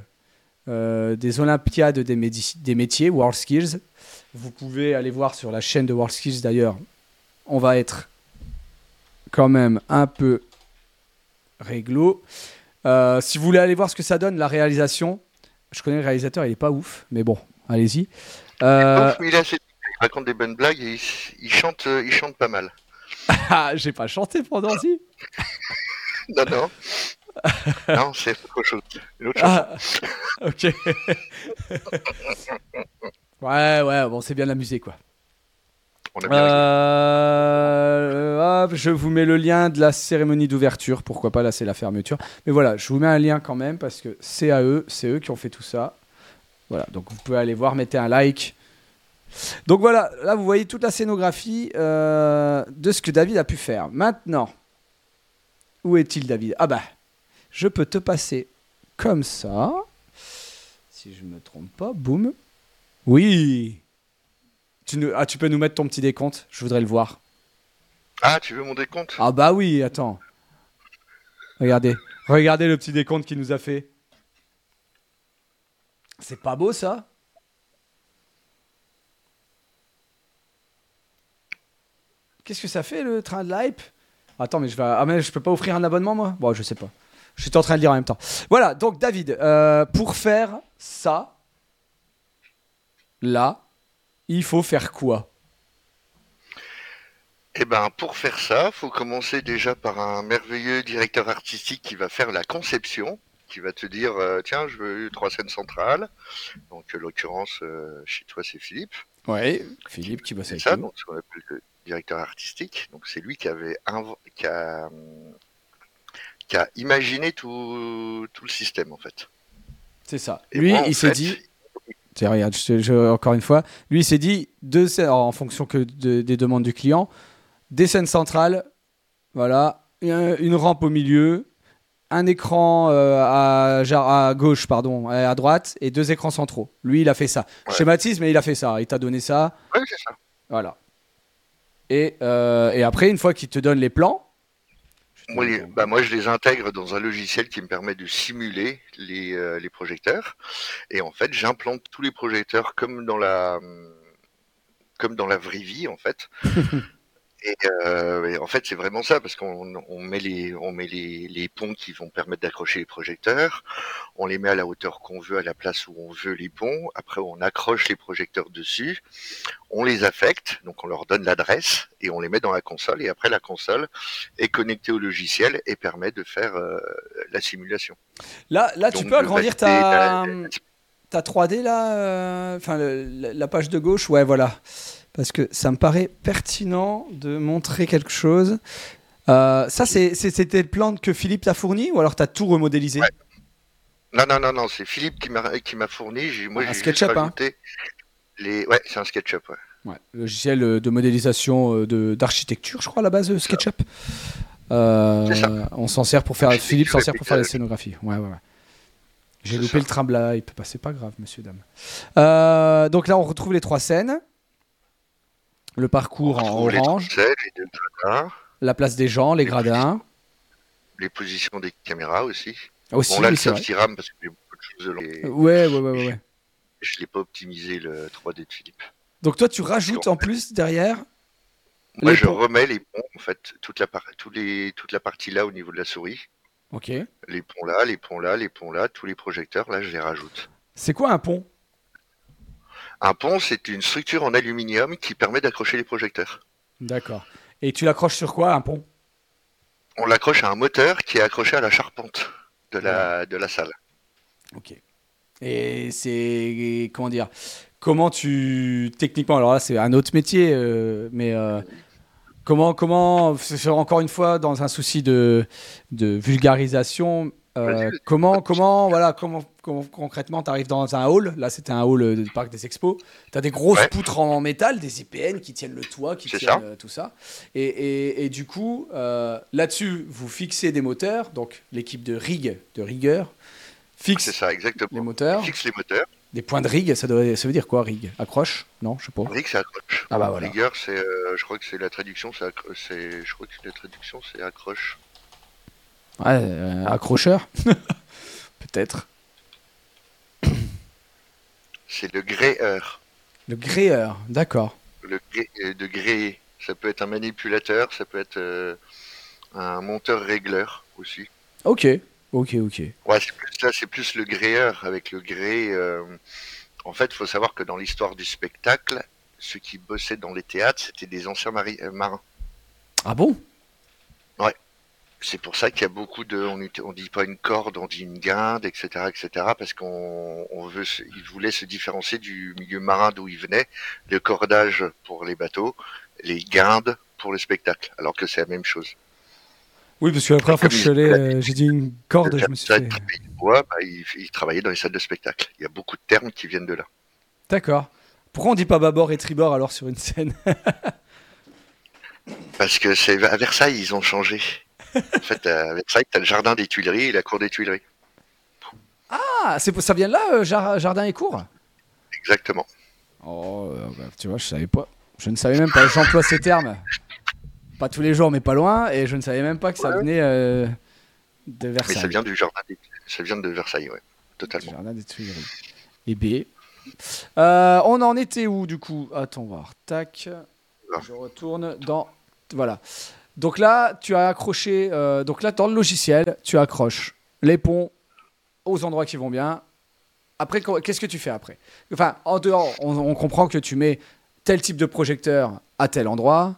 euh, des Olympiades des, métiers, World Skills. Vous pouvez aller voir sur la chaîne de World Skills d'ailleurs. On va être quand même un peu réglo. Euh, si vous voulez aller voir ce que ça donne, la réalisation, je connais le réalisateur, il est pas ouf, mais bon, allez-y. Euh... Il, il, raconte des bonnes blagues et il, chante, il chante pas mal. Ah, j'ai pas chanté pendant si. non, non. non, c'est autre chose. Une autre ah, ok. ouais, ouais, bon, c'est bien l'amuser, quoi. On a bien euh, hop, je vous mets le lien de la cérémonie d'ouverture. Pourquoi pas, là, c'est la fermeture. Mais voilà, je vous mets un lien quand même parce que c'est à eux, c'est eux qui ont fait tout ça. Voilà, donc vous pouvez aller voir, mettez un like. Donc voilà, là vous voyez toute la scénographie euh, de ce que David a pu faire. Maintenant, où est-il David? Ah bah, je peux te passer comme ça. Si je ne me trompe pas, boum. Oui. Tu, ah, tu peux nous mettre ton petit décompte? Je voudrais le voir. Ah, tu veux mon décompte? Ah bah oui, attends. Regardez. Regardez le petit décompte qu'il nous a fait. C'est pas beau ça? Qu'est-ce que ça fait le train de l'hype? Attends, mais je vais. Ah, mais je peux pas offrir un abonnement, moi? Bon, je sais pas. Je suis en train de lire en même temps. Voilà, donc David, euh, pour faire ça, là, il faut faire quoi? Eh ben, pour faire ça, faut commencer déjà par un merveilleux directeur artistique qui va faire la conception, qui va te dire euh, tiens, je veux trois scènes centrales. Donc, en l'occurrence, euh, chez toi, c'est Philippe. Ouais, Philippe qui va C'est ça, donc ce qu'on appelle directeur artistique. Donc c'est lui qui avait qui a, qui a imaginé tout, tout, le système en fait. C'est ça. lui, il s'est dit. Tiens, regarde, encore une fois, lui, il s'est dit deux en fonction que des demandes du client, des scènes centrales, voilà, une rampe au milieu, un écran euh, à, à, gauche, pardon, à droite, et deux écrans centraux. Lui, il a fait ça. Schématise, mais il a fait ça. Il t'a donné ça. Oui, c'est ça. Voilà. Et, euh, et après, une fois qu'il te donne les plans, moi, bah moi, je les intègre dans un logiciel qui me permet de simuler les, euh, les projecteurs. Et en fait, j'implante tous les projecteurs comme dans la, comme dans la vraie vie, en fait. Euh, et, en fait, c'est vraiment ça, parce qu'on on met les, on met les, les ponts qui vont permettre d'accrocher les projecteurs. On les met à la hauteur qu'on veut, à la place où on veut les ponts. Après, on accroche les projecteurs dessus. On les affecte, donc on leur donne l'adresse et on les met dans la console. Et après, la console est connectée au logiciel et permet de faire euh, la simulation. Là, là, tu peux agrandir ta, ta 3D là, euh, enfin la page de gauche, ouais, voilà parce que ça me paraît pertinent de montrer quelque chose. Euh, ça, c'était le plan que Philippe t'a fourni ou alors tu as tout remodélisé? Non, non, non, non, c'est Philippe qui m'a fourni. Moi, un SketchUp, hein les... Ouais, c'est un SketchUp, ouais. ouais. Logiciel euh, de modélisation euh, d'architecture, je crois, à la base, SketchUp. on s'en sert pour faire. Philippe s'en sert pour faire la scénographie. Ouais, ouais, ouais. J'ai loupé le tremblant, il peut passer pas grave, monsieur, dame. donc là, on retrouve les trois scènes. Le parcours en orange. la place des gens, les gradins. Les positions des caméras aussi. Aussi, bon, là, c'est RAM parce que j'ai beaucoup de choses. Les... Ouais, ouais, ouais, ouais. Je ne l'ai pas optimisé le 3D de Philippe. Donc toi, tu rajoutes en plus derrière Moi, je remets les ponts, en fait, toute la, tous les... toute la partie là au niveau de la souris. Ok. Les ponts là, les ponts là, les ponts là, tous les projecteurs, là, je les rajoute. C'est quoi un pont? Un pont, c'est une structure en aluminium qui permet d'accrocher les projecteurs. D'accord. Et tu l'accroches sur quoi, un pont? On l'accroche à un moteur qui est accroché à la charpente de la, de la salle. Ok. Et c'est. Comment dire Comment tu. Techniquement, alors là, c'est un autre métier, euh, mais. euh, Comment, comment, encore une fois dans un souci de, de vulgarisation, euh, comment, comment, voilà, comment concrètement tu arrives dans un hall, là c'était un hall euh, du parc des expos, tu as des grosses Ouais. poutres en métal, des IPN qui tiennent le toit, qui tiennent ça. euh, tout ça, et, et, et du coup, euh, là-dessus, vous fixez des moteurs, donc l'équipe de rig, de rigueur, fixe ça, exactement. les moteurs, fixe les moteurs. des points de rig, ça, doit, ça veut dire quoi, rig? Accroche? Non, je sais pas. Rig, c'est accroche. Ah bah voilà. Rigueur, c'est, euh, je crois que c'est la traduction, c'est, je crois que la traduction, c'est accroche. Ouais, accrocheur Peut-être. C'est le gréeur. Le gréeur, d'accord. Le gré- euh, de gréer. Ça peut être un manipulateur, ça peut être euh, un monteur régleur aussi. Ok, ok, ok. Ouais, c'est plus, là, c'est plus le gréeur avec le gré. euh, En fait, il faut savoir que dans l'histoire du spectacle, ceux qui bossaient dans les théâtres, c'était des anciens mari- euh, marins. Ah bon? C'est pour ça qu'il y a beaucoup de, on, on dit pas une corde, on dit une guinde, etc., etc., parce qu'on on veut, ils voulaient se différencier du milieu marin d'où ils venaient, le cordage pour les bateaux, les guindes pour le spectacle, alors que c'est la même chose. Oui, parce que la première fois que je suis allé, euh, j'ai dit une corde, je me suis fait... bois, bah, ils travaillaient dans les salles de spectacle. Il y a beaucoup de termes qui viennent de là. D'accord. Pourquoi on dit pas bâbord et tribord alors sur une scène? Parce que c'est à Versailles, ils ont changé. En fait, à Versailles, t'as le jardin des Tuileries et la cour des Tuileries. Ah, c'est ça vient de là, euh, jar- jardin et cours Exactement. Oh, euh, bah, tu vois, je savais pas. Je ne savais même pas, j'emploie ces termes. Pas tous les jours, mais pas loin, et je ne savais même pas que ça Ouais. venait euh, de Mais Versailles. ça vient du jardin des... ça vient de Versailles, ouais. Totalement. Jardin des Tuileries. Et B. Euh, on en était où du coup? Attends, voir. Tac. Je retourne dans. Voilà. Donc là, tu as accroché. euh, donc là, dans le logiciel, tu accroches les ponts aux endroits qui vont bien. Après, qu'est-ce que tu fais après? Enfin, en dehors, on comprend que tu mets tel type de projecteur à tel endroit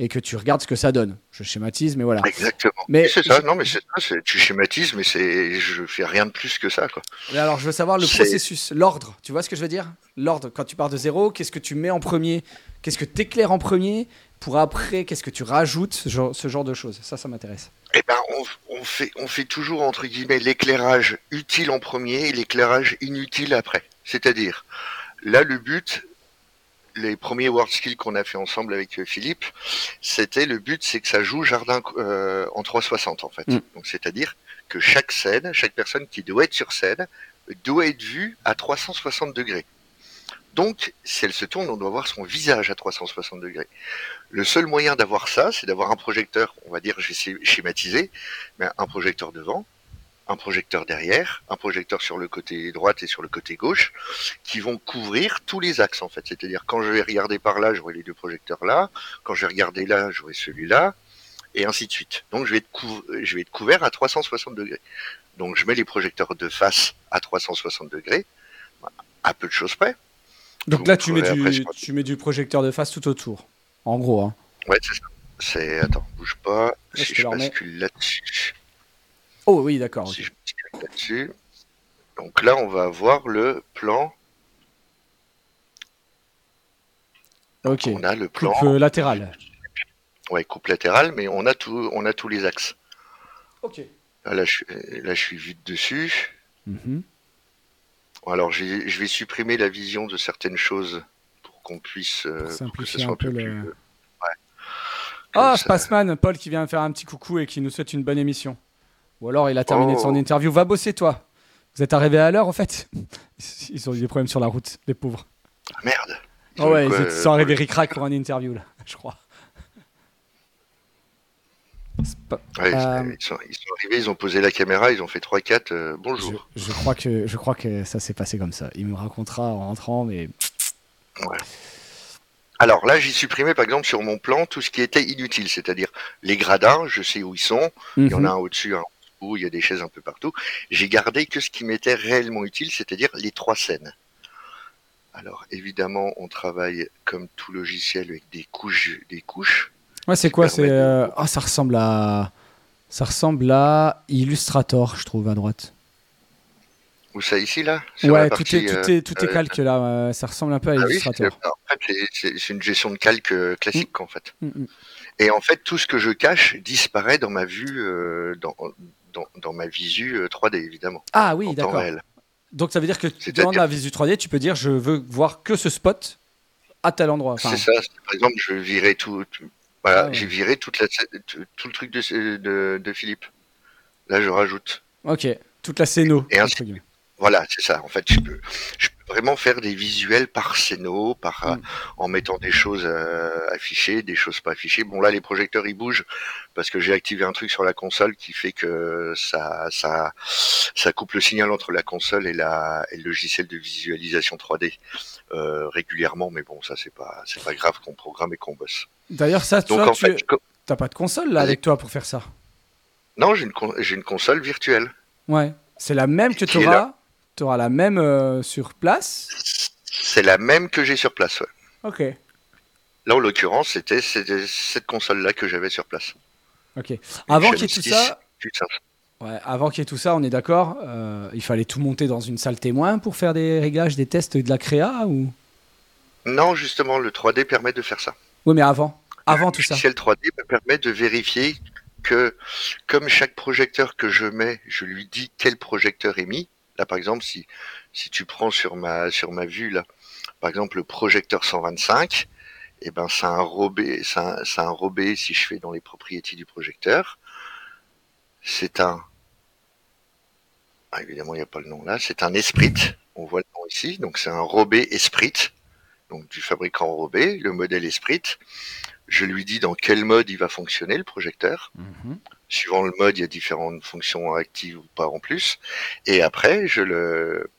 et que tu regardes ce que ça donne. Je schématise, mais voilà. Exactement. Mais- c'est ça, non, mais c'est ça, tu schématises, mais c'est, je fais rien de plus que ça, quoi. Mais alors, je veux savoir le processus, l'ordre. Tu vois ce que je veux dire? L'ordre, quand tu pars de zéro, qu'est-ce que tu mets en premier? Qu'est-ce que tu éclaires en premier Pour après, qu'est-ce que tu rajoutes ce genre, ce genre de choses? Ça, ça m'intéresse. Eh ben, on, on fait, on fait toujours, entre guillemets, l'éclairage utile en premier et l'éclairage inutile après. C'est-à-dire, là, le but, les premiers World Skills qu'on a fait ensemble avec euh, Philippe, c'était le but, c'est que ça joue jardin euh, en 360, en fait. Mm. Donc, c'est-à-dire que chaque scène, chaque personne qui doit être sur scène, doit être vue à 360 degrés. Donc, si elle se tourne, on doit voir son visage à 360 degrés. Le seul moyen d'avoir ça, c'est d'avoir un projecteur, on va dire, je vais essayer de schématiser, mais un projecteur devant, un projecteur derrière, un projecteur sur le côté droite et sur le côté gauche, qui vont couvrir tous les axes en fait. C'est-à-dire quand je vais regarder par là, j'aurai les deux projecteurs là, quand je vais regarder là, j'aurai celui-là, et ainsi de suite. Donc je vais être, couv- je vais être couvert à 360 degrés. Donc je mets les projecteurs de face à 360 degrés, à peu de choses près. Donc là, tu mets, après, du, je- tu mets du projecteur de face tout autour. En gros. Hein. Ouais, c'est ça. C'est attends, bouge pas. si je bascule là-dessus. Oh oui, d'accord. je là-dessus. Donc là, on va avoir le plan. Ok. On a le plan. Coupe euh, latérale. Ouais, coupe latérale, mais on a tout, on a tous les axes. Ok. Là, je, suis- là, je suis vite dessus. Mhm. Alors, je vais supprimer la vision de certaines choses pour qu'on puisse, euh, Pour pour simplifier soit un un peu peu le- plus. euh, Ouais. Ah, ça- Spaceman, Paul qui vient faire un petit coucou et qui nous souhaite une bonne émission. Ou alors il a terminé Oh. son interview. Va bosser, toi. Vous êtes arrivé à l'heure, en fait Ils ont eu des problèmes sur la route, les pauvres. Ah, merde. Ils Ah ont ouais, ils étaient- sont euh, arrivés ric-rac pour un interview, là, je crois. Pas- ouais, Euh, ils, sont, ils sont arrivés, ils ont posé la caméra, ils ont fait 3-4 euh, bonjour. je crois que, je crois que ça s'est passé comme ça. Il me racontera en rentrant, mais. Alors là, j'ai supprimé par exemple sur mon plan tout ce qui était inutile, c'est-à-dire les gradins, je sais où ils sont. Il y en Mhm. a un au-dessus, un en. Partout, il y a des chaises un peu partout. J'ai gardé que ce qui m'était réellement utile, c'est-à-dire les trois scènes. Alors évidemment, on travaille comme tout logiciel avec des couches, des couches. Ouais, c'est quoi? C'est ah, ça ressemble à ça ressemble à Illustrator, je trouve à droite. Où ça ici là? Ouais, tout, est, tout, est, tout est calque là. ça ressemble un peu à ah Illustrator. en fait, c'est une gestion de calque classique mm. en fait. Mm, mm. Et en fait, tout ce que je cache disparaît dans ma vue, dans, dans, dans, ma visu 3D évidemment. Ah oui, d'accord. Donc ça veut dire que dans la visu 3D, tu peux dire je veux voir que ce spot à tel endroit. c'est ça. Par exemple, je virais tout. voilà, ah j'ai viré toute la, tout, le truc de, de, de, Philippe. Là, je rajoute. Ok, toute la scéno. Et, voilà, c'est ça. En fait, je peux, je peux vraiment faire des visuels par scéno, par euh, mm. en mettant des choses euh, affichées, des choses pas affichées. Bon là, les projecteurs ils bougent parce que j'ai activé un truc sur la console qui fait que ça, ça, ça coupe le signal entre la console et, la, et le logiciel de visualisation 3D euh, régulièrement. Mais bon, ça c'est pas, c'est pas grave qu'on programme et qu'on bosse. D'ailleurs, ça, tu n'as pas de console là avec toi pour faire ça? Non, j'ai une, j'ai une console virtuelle. Ouais. C'est la même que tu auras tu auras la même euh, sur place C'est la même que j'ai sur place, ouais. Ok. Là, en l'occurrence, c'était cette console-là que j'avais sur place. Ok. Avant qu'il y ait tout ça. Ouais, avant qu'il y ait tout ça, on est d'accord. Euh, il fallait tout monter dans une salle témoin pour faire des réglages, des tests de la créa ou? Non, justement, le 3D permet de faire ça. Oui, mais avant, avant tout ça. Le 3D me permet de vérifier que, comme chaque projecteur que je mets, je lui dis quel projecteur est mis. Là, par exemple, si, tu prends sur ma, vue, par exemple, le projecteur 125, eh ben, robé si je fais dans les propriétés du projecteur. C'est un, ah, évidemment, il n'y a pas le nom là, c'est un Esprit. On voit le nom ici. Donc, c'est un robé Esprit. Donc, du fabricant robé, le modèle Esprit. Je lui dis dans quel mode il va fonctionner, le projecteur. Mhm suivant le mode, il y a différentes fonctions actives ou pas en plus. Et après, je le,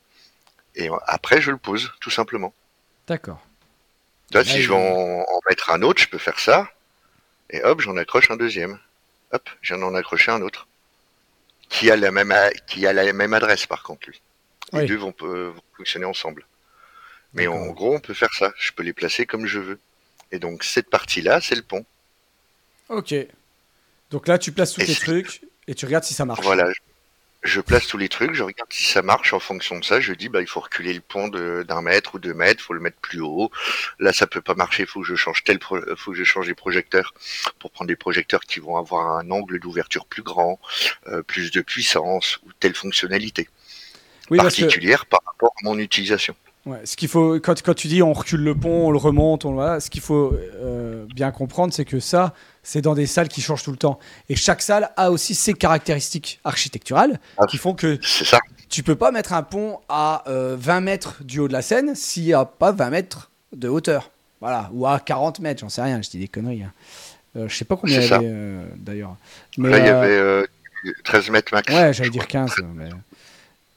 et après, je le pose, tout simplement. D'accord. Là, si je veux en, mettre un autre, je peux faire ça. Et hop, j'en accroche un deuxième. Hop, j'en en accrocher un autre. Qui a la même, qui a la même adresse, par contre, lui. Les deux vont, vont, fonctionner ensemble. Mais en gros, on peut faire ça. Je peux les placer comme je veux. Et donc, cette partie-là, c'est le pont. Ok. Donc là, tu places tous les trucs et tu regardes si ça marche. Voilà, je place tous les trucs, je regarde si ça marche. En fonction de ça, je dis bah il faut reculer le pont d'un mètre ou deux mètres, faut le mettre plus haut. Là, ça peut pas marcher, faut que je change tel, faut que je change les projecteurs pour prendre des projecteurs qui vont avoir un angle d'ouverture plus grand, euh, plus de puissance ou telle fonctionnalité particulière par rapport à mon utilisation. Ouais, ce qu'il faut quand, quand tu dis on recule le pont, on le remonte, on voilà, ce qu'il faut euh, bien comprendre, c'est que ça, c'est dans des salles qui changent tout le temps. Et chaque salle a aussi ses caractéristiques architecturales ah, qui font que ça. tu peux pas mettre un pont à 20 euh, mètres du haut de la Seine s'il n'y a pas 20 mètres de hauteur. Voilà, ou à 40 mètres, j'en sais rien, je dis des conneries. Hein. Euh, je sais pas combien il y avait euh, d'ailleurs. Là, il y avait 13 mètres max. Ouais, j'allais dire 15.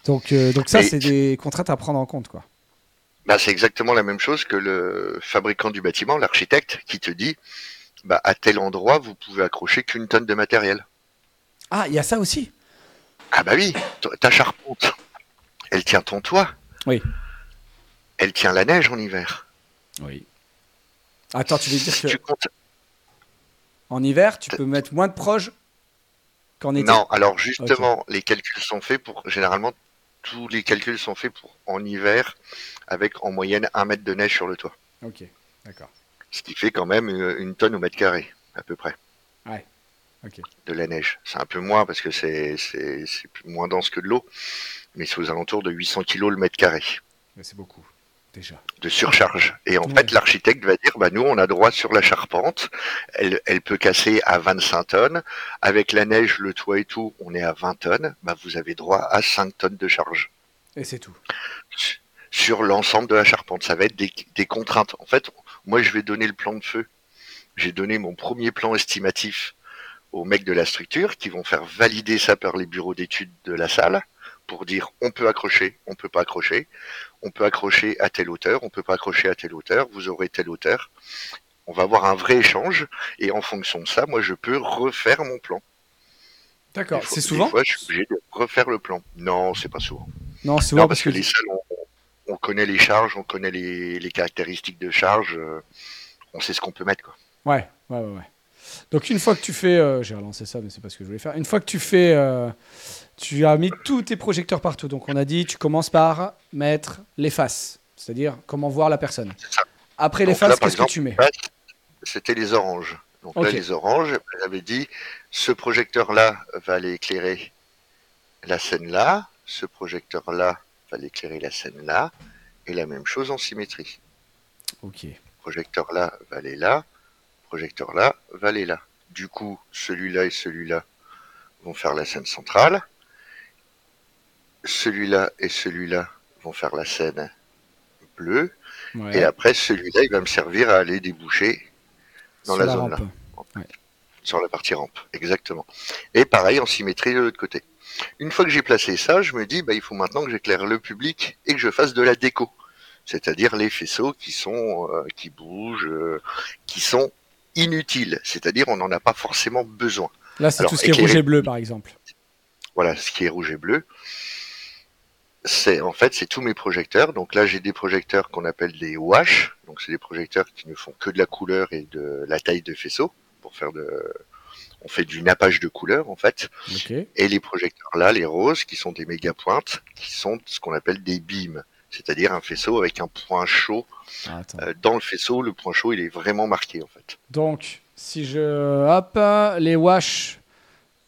Donc, donc ça, c'est des contraintes à prendre en compte. quoi. Bah, c'est exactement la même chose que le fabricant du bâtiment, l'architecte, qui te dit bah, à tel endroit, vous pouvez accrocher qu'une tonne de matériel. Ah, il y a ça aussi? Ah bah oui, ta charpente, elle tient ton toit. Oui. Elle tient la neige en hiver. Oui. Attends, tu veux dire que... En hiver, tu peux mettre moins de proches qu'en été? Non, alors justement, les calculs sont faits pour... Généralement, tous les calculs sont faits pour en hiver, avec en moyenne un mètre de neige sur le toit. Ok, d'accord. Ce qui fait quand même une, tonne au mètre carré, à peu près. Ouais. Ok. De la neige. C'est un peu moins parce que c'est moins dense que de l'eau, mais c'est aux alentours de 800 kg le mètre carré. C'est beaucoup, déjà. De surcharge. Et en fait, l'architecte va dire, bah, nous, on a droit sur la charpente. Elle, elle peut casser à 25 tonnes. Avec la neige, le toit et tout, on est à 20 tonnes. Bah, vous avez droit à 5 tonnes de charge. Et c'est tout. Sur l'ensemble de la charpente. Ça va être des, des contraintes. En fait, moi, je vais donner le plan de feu. J'ai donné mon premier plan estimatif aux mecs de la structure qui vont faire valider ça par les bureaux d'études de la salle pour dire on peut accrocher, on peut pas accrocher, on peut accrocher à telle hauteur, on peut pas accrocher à telle hauteur, vous aurez telle hauteur. On va avoir un vrai échange et en fonction de ça, moi je peux refaire mon plan. D'accord. C'est souvent Des fois, je suis obligé de refaire le plan. Non, c'est pas souvent. Non, c'est souvent Non, parce parce que que. les on, on connaît les charges, on connaît les, les caractéristiques de charge, euh, on sait ce qu'on peut mettre. Quoi. Ouais, ouais, ouais, ouais. Donc une fois que tu fais, euh, j'ai relancé ça, mais c'est pas ce que je voulais faire. Une fois que tu fais, euh, tu as mis tous tes projecteurs partout. Donc on a dit, tu commences par mettre les faces, c'est-à-dire comment voir la personne. Après les Donc faces, qu'est-ce que tu mets? C'était les oranges. Donc Ok. là, les oranges, j'avais dit, ce projecteur-là va aller éclairer la scène là, ce projecteur-là va aller éclairer la scène là, et la même chose en symétrie. Ok. projecteur là va aller là, projecteur là va aller là. Du coup, celui-là et celui-là vont faire la scène centrale. Celui-là et celui-là vont faire la scène bleue. Ouais. Et après, celui-là, il va me servir à aller déboucher dans Sur la zone rampe. sur la partie rampe. Exactement. Et pareil en symétrie de l'autre côté. Une fois que j'ai placé ça, je me dis, bah, il faut maintenant que j'éclaire le public et que je fasse de la déco. C'est-à-dire les faisceaux qui sont, euh, qui bougent, euh, qui sont inutiles. C'est-à-dire on n'en a pas forcément besoin. Là, c'est tout ce qui est rouge et bleu, par exemple. Voilà, ce qui est rouge et bleu. C'est en fait c'est tous mes projecteurs. Donc là j'ai des projecteurs qu'on appelle des wash. Donc c'est des projecteurs qui ne font que de la couleur et de la taille de faisceau pour faire de. On fait du nappage de couleurs en fait. Et les projecteurs là, les roses, qui sont des méga pointes, qui sont ce qu'on appelle des beams. C'est-à-dire un faisceau avec un point chaud. Ah. Euh, dans le faisceau, le point chaud il est vraiment marqué en fait. Donc, si je. Hop, les wash.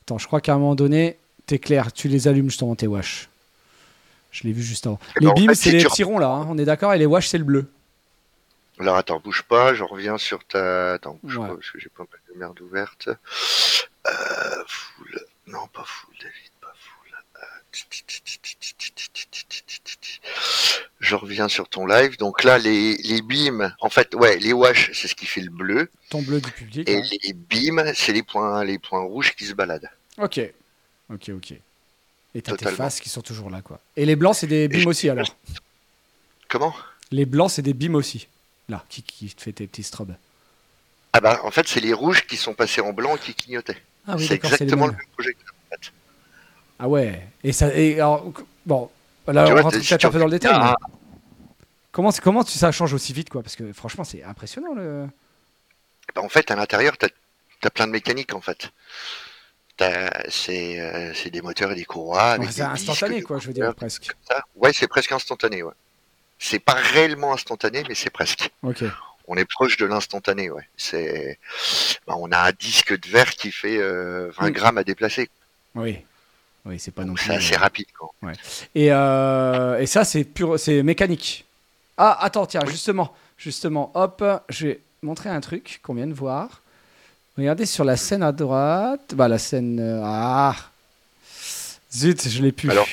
Attends, je crois qu'à un moment donné, t'éclaires, tu les allumes justement, tes wash. Je l'ai vu juste avant. Eh Les ben, en beams, fait, c'est si les petits ronds là, hein, on est d'accord, et les wash, c'est le bleu. Alors attends, bouge pas, je reviens sur ta. Attends, bouge Ouais. pas parce que j'ai pas merde ouverte. Euh, full. Non, pas full, David, pas full. Euh, je reviens sur ton live. Donc là, les, les beams, en fait, ouais, les wash, c'est ce qui fait le bleu. Ton bleu du public. Et hein. les beams, c'est les points, les points rouges qui se baladent. Ok. Ok, ok. Et t'as tes faces qui sont toujours là, quoi. Et les blancs, c'est des beams aussi, alors Comment? Les blancs, c'est des beams aussi, là, qui, qui te fait tes petits strobes. Ah bah, en fait, c'est les rouges qui sont passés en blanc et qui clignotaient. Ah oui, c'est exactement le même projecteur. en fait. Ah ouais. Et ça. Et alors, bon, là, Tu on vois, rentre peut-être un peu dans le détail. mais Comment, comment ça change aussi vite, quoi Parce que franchement, c'est impressionnant. Le... Bah, en fait, à l'intérieur, tu as, plein de mécanique, en fait. C'est euh, c'est des moteurs et des courroies. Ouais, c'est instantané, quoi, je veux dire, presque. Ouais, c'est presque instantané, ouais. C'est pas réellement instantané, mais c'est presque. Ok. On est proche de l'instantané, ouais. C'est, bah, on a un disque de verre qui fait euh, 20 Oui. grammes à déplacer. Oui. Oui, c'est pas non plus. c'est assez euh, rapide, quoi. Et, euh, et ça, c'est pur, c'est mécanique. Ah, attends, tiens, Oui. justement, justement, hop, je vais montrer un truc qu'on vient de voir. Regardez sur la scène à droite. Bah, la scène. euh, ah Zut, je l'ai plus. Alors,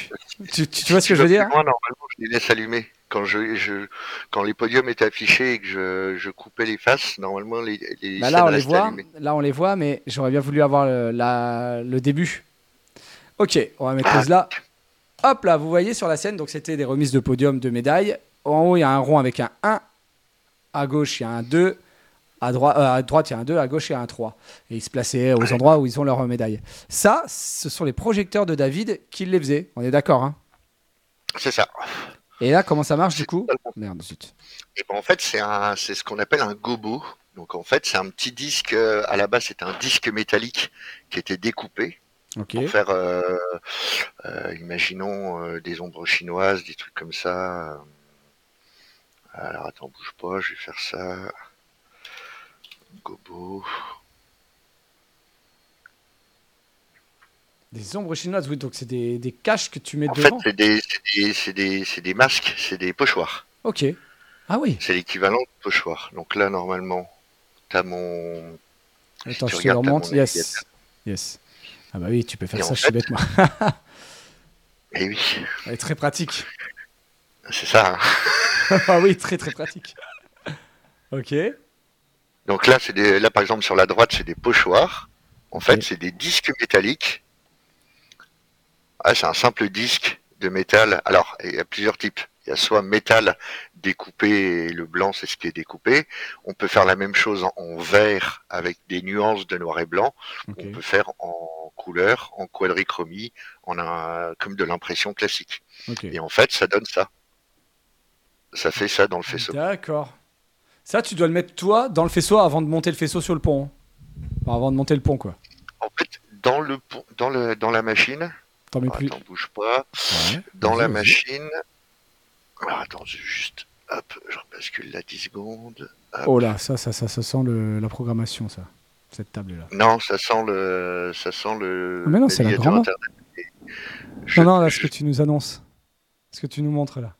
tu, tu- tu vois ce que je veux dire loin, normalement, je les laisse allumer. Quand, je, je, quand les podiums étaient affichés et que je, je coupais les faces, normalement, les, les Bah, Là, on les voit. allumées. Là, on les voit, mais j'aurais bien voulu avoir le, la- le début. Ok, on va mettre Ah. là. Hop là, vous voyez sur la scène, donc c'était des remises de podium de médailles. En haut, il y a un rond avec un 1. À gauche, il y a un 2. À, droite, euh, à droite, il y a un 2. À gauche, il y a un 3. Et ils se plaçaient aux endroits où ils ont leur médaille. Ça, ce sont les projecteurs de David qui les faisaient. On est d'accord, hein? C'est ça. Et là, comment ça marche du coup Merde, zut. Et ben, en fait, c'est un, c'est ce qu'on appelle un gobo. Donc en fait, c'est un petit disque. euh, À la base, c'était un disque métallique qui était découpé pour faire, euh, euh, imaginons euh, des ombres chinoises, des trucs comme ça. Alors attends, bouge pas, je vais faire ça. Gobo. Des ombres chinoises, oui, donc c'est des, des caches que tu mets En fait, devant. c'est des, c'est des, c'est des, c'est des masques, c'est des pochoirs. Ok. Ah oui. C'est l'équivalent de pochoir. Donc là, normalement, t'as mon. Attends, tu je te le remonte. mon Yes. Yes. Ah bah oui, tu peux faire Et ça, en je suis fait- bête moi. Eh oui, Elle est très pratique. c'est ça. hein. ah oui, très très pratique. Ok. Donc là, c'est des, là par exemple sur la droite, c'est des pochoirs. En fait, c'est des disques métalliques. Ah, c'est un simple disque de métal. Alors, il y a plusieurs types. Il y a soit métal découpé et le blanc c'est ce qui est découpé. On peut faire la même chose en, vert avec des nuances de noir et blanc. On peut faire en couleur, en quadrichromie, en un, comme de l'impression classique. Et en fait, ça donne ça. Ça fait ça dans le faisceau. D'accord. Ça, tu dois le mettre toi dans le faisceau avant de monter le faisceau sur le pont. Hein. avant de monter le pont, quoi. En fait, dans le dans le dans la machine. T'en plus. Attends, bouge pas. dans la machine, alors, attends, juste. Hop, je bascule là 10 secondes. Oh là, ça, ça, ça, ça sent le, la programmation, ça. Cette table-là. Non, ça sent le. Ça sent le. Ah, mais non, c'est la grande. Non, non, là, ce que tu nous annonces. Ce que tu nous montres là.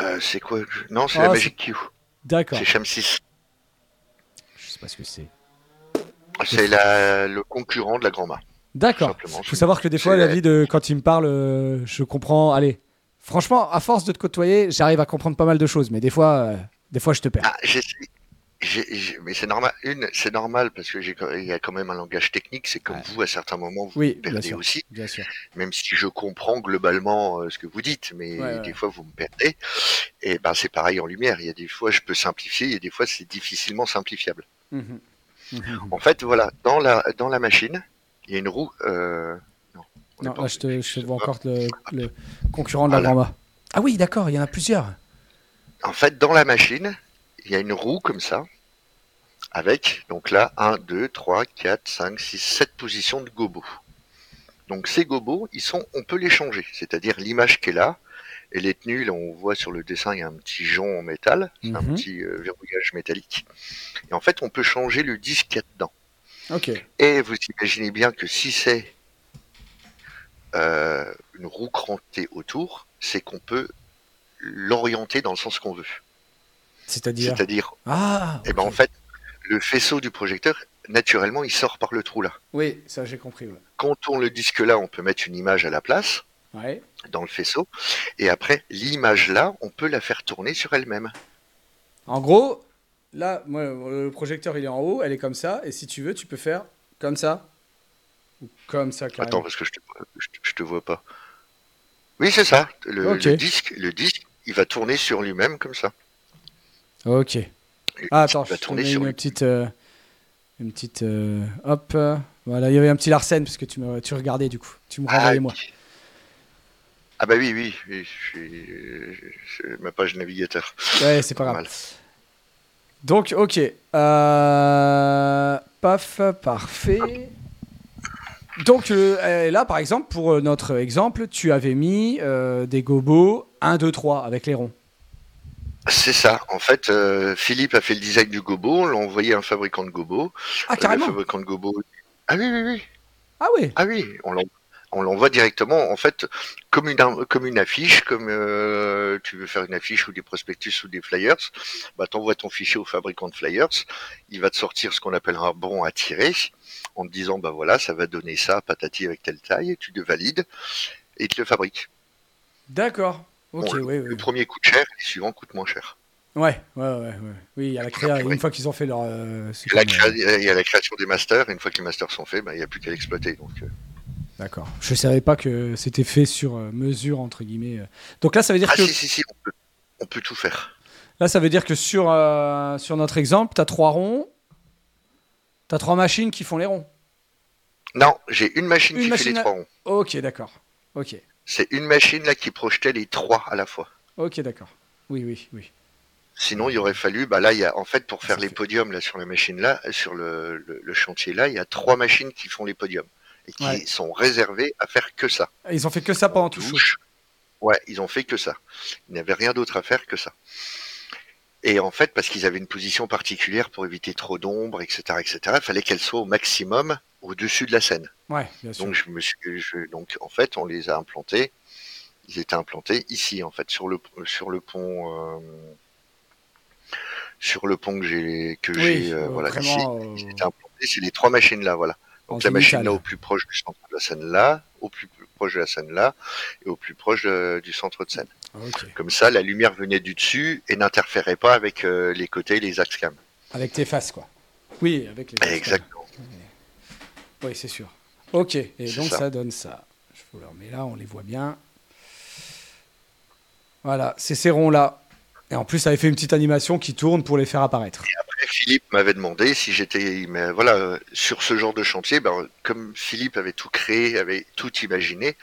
Euh, c'est quoi Non, c'est la ah, Magic Q. D'accord. C'est Sham 6. Je sais pas ce que c'est. C'est le concurrent de la Grand-Ma. D'accord. Il faut savoir que des fois, la vie de quand il me parle, euh, je comprends. Allez, Franchement, à force de te côtoyer, j'arrive à comprendre pas mal de choses, mais des fois, euh, des fois, je te perds. Ah, mais c'est normal. Une, c'est normal parce que il y a quand même un langage technique. C'est comme vous, à certains moments, vous oui, perdez aussi. Bien sûr. Même si je comprends globalement euh, ce que vous dites, mais des fois vous me perdez. Et ben c'est pareil en lumière. Il y a des fois je peux simplifier, et des fois c'est difficilement simplifiable. Mhm. Mhm. En fait, voilà, dans la dans la machine, il y a une roue. Euh, non, là, je te, vois encore le, concurrent de la voilà. Ah oui, d'accord, il y en a plusieurs. En fait, dans la machine, il y a une roue comme ça, avec, donc là, 1, 2, 3, 4, 5, 6, 7 positions de gobos. Donc ces gobos, ils sont, on peut les changer, c'est-à-dire l'image qui est là, elle est tenue, là on voit sur le dessin, il y a un petit jonc en métal, un mhm. petit euh, verrouillage métallique. Et en fait, on peut changer le disque qu'il y a dedans. Et vous imaginez bien que si c'est euh, une roue crantée autour, c'est qu'on peut l'orienter dans le sens qu'on veut. C'est-à-dire C'est-à-dire. Ah. Et eh ben en fait, le faisceau du projecteur, naturellement, il sort par le trou là. Oui, ça j'ai compris. Quand on tourne le disque là, on peut mettre une image à la place. Ouais. Dans le faisceau. Et après, l'image là, on peut la faire tourner sur elle-même. En gros, là, moi, le projecteur il est en haut, elle est comme ça, et si tu veux, tu peux faire comme ça comme ça, carrément. Attends, parce que je te, je, te vois pas. Oui, c'est ça. Le, disque, le disque, il va tourner sur lui-même comme ça. Ok. ah, attends, je tourner sur une petite, euh, une petite, euh, hop. voilà, il y avait un petit Larsen parce que tu me, tu regardais du coup. Tu me ah, renvoyais moi. Ah bah oui, oui, oui je suis ma page navigateur. Ouais, c'est pas grave. Donc, ok. Euh, paf, parfait. Donc euh, là, par exemple, pour euh, notre exemple, tu avais mis euh, des gobos 1, 2, 3 avec les ronds. C'est ça. En fait, Philippe a fait le design du gobo, on l'a envoyé à un fabricant de gobos. Ah, carrément. fabricant de gobos. Ah oui, oui, oui. Ah oui. Ah oui, on l'envoie directement, en fait, comme une, comme une affiche, comme tu veux faire une affiche ou des prospectus ou des flyers, bah, tu envoies ton fichier au fabricant de flyers, il va te sortir ce qu'on appelle un bon à tirer, en te disant bah voilà, ça va donner ça, patati avec telle taille, tu le valides et tu le fabriques. D'accord. Ok, le, premier coûte cher, le suivant coûte moins cher. Ouais, ouais, ouais, Oui, il y a la créa, une fois qu'ils ont fait leur. Euh, il, y a la création des masters, une fois que les masters sont faits, bah, il n'y a plus qu'à l'exploiter. Donc, euh. D'accord. Je ne savais pas que c'était fait sur euh, mesure, entre guillemets. Donc là, ça veut dire ah, que. Si, si, si, on peut, on peut, tout faire. Là, ça veut dire que sur, sur notre exemple, tu as trois ronds, T'as trois machines qui font les ronds Non, j'ai une machine qui fait les trois ronds. Ok, d'accord. Ok. C'est une machine là qui projetait les trois à la fois. Ok, d'accord. Oui, oui, oui. Sinon, il aurait fallu, bah là, il y a, en fait, pour faire les podiums là sur la machine là, sur le, chantier là, il y a trois machines qui font les podiums et qui sont réservées à faire que ça. Ils ont fait que ça pendant tout le show. Ouais, ils ont fait que ça. Il n'y avait rien d'autre à faire que ça. Et en fait, parce qu'ils avaient une position particulière pour éviter trop d'ombre, etc., etc., il fallait qu'elle soit au maximum au-dessus de la scène. Ouais, bien sûr. Donc, je me suis, donc, en fait, on les a implantés. Ils étaient implantés ici, en fait, sur le, sur le pont, euh, sur le pont que j'ai, que j'ai, euh, voilà, ici. Euh, ils étaient implantés. C'est les trois machines là, voilà. Donc, la machine là au plus proche du centre de la scène là, au plus proche de la scène là, et au plus proche du centre de scène. Comme ça, la lumière venait du dessus et n'interférait pas avec euh, les côtés les axes cam. Avec tes faces, quoi. Oui, avec les Exactement. Oui, c'est sûr. Ok, et donc ça. donne ça. Je vous le remets là, on les voit bien. Voilà, c'est ces ronds-là. Et en plus, ça avait fait une petite animation qui tourne pour les faire apparaître. Et après, Philippe m'avait demandé si j'étais, voilà, sur ce genre de chantier, ben, comme Philippe avait tout créé, avait tout imaginé,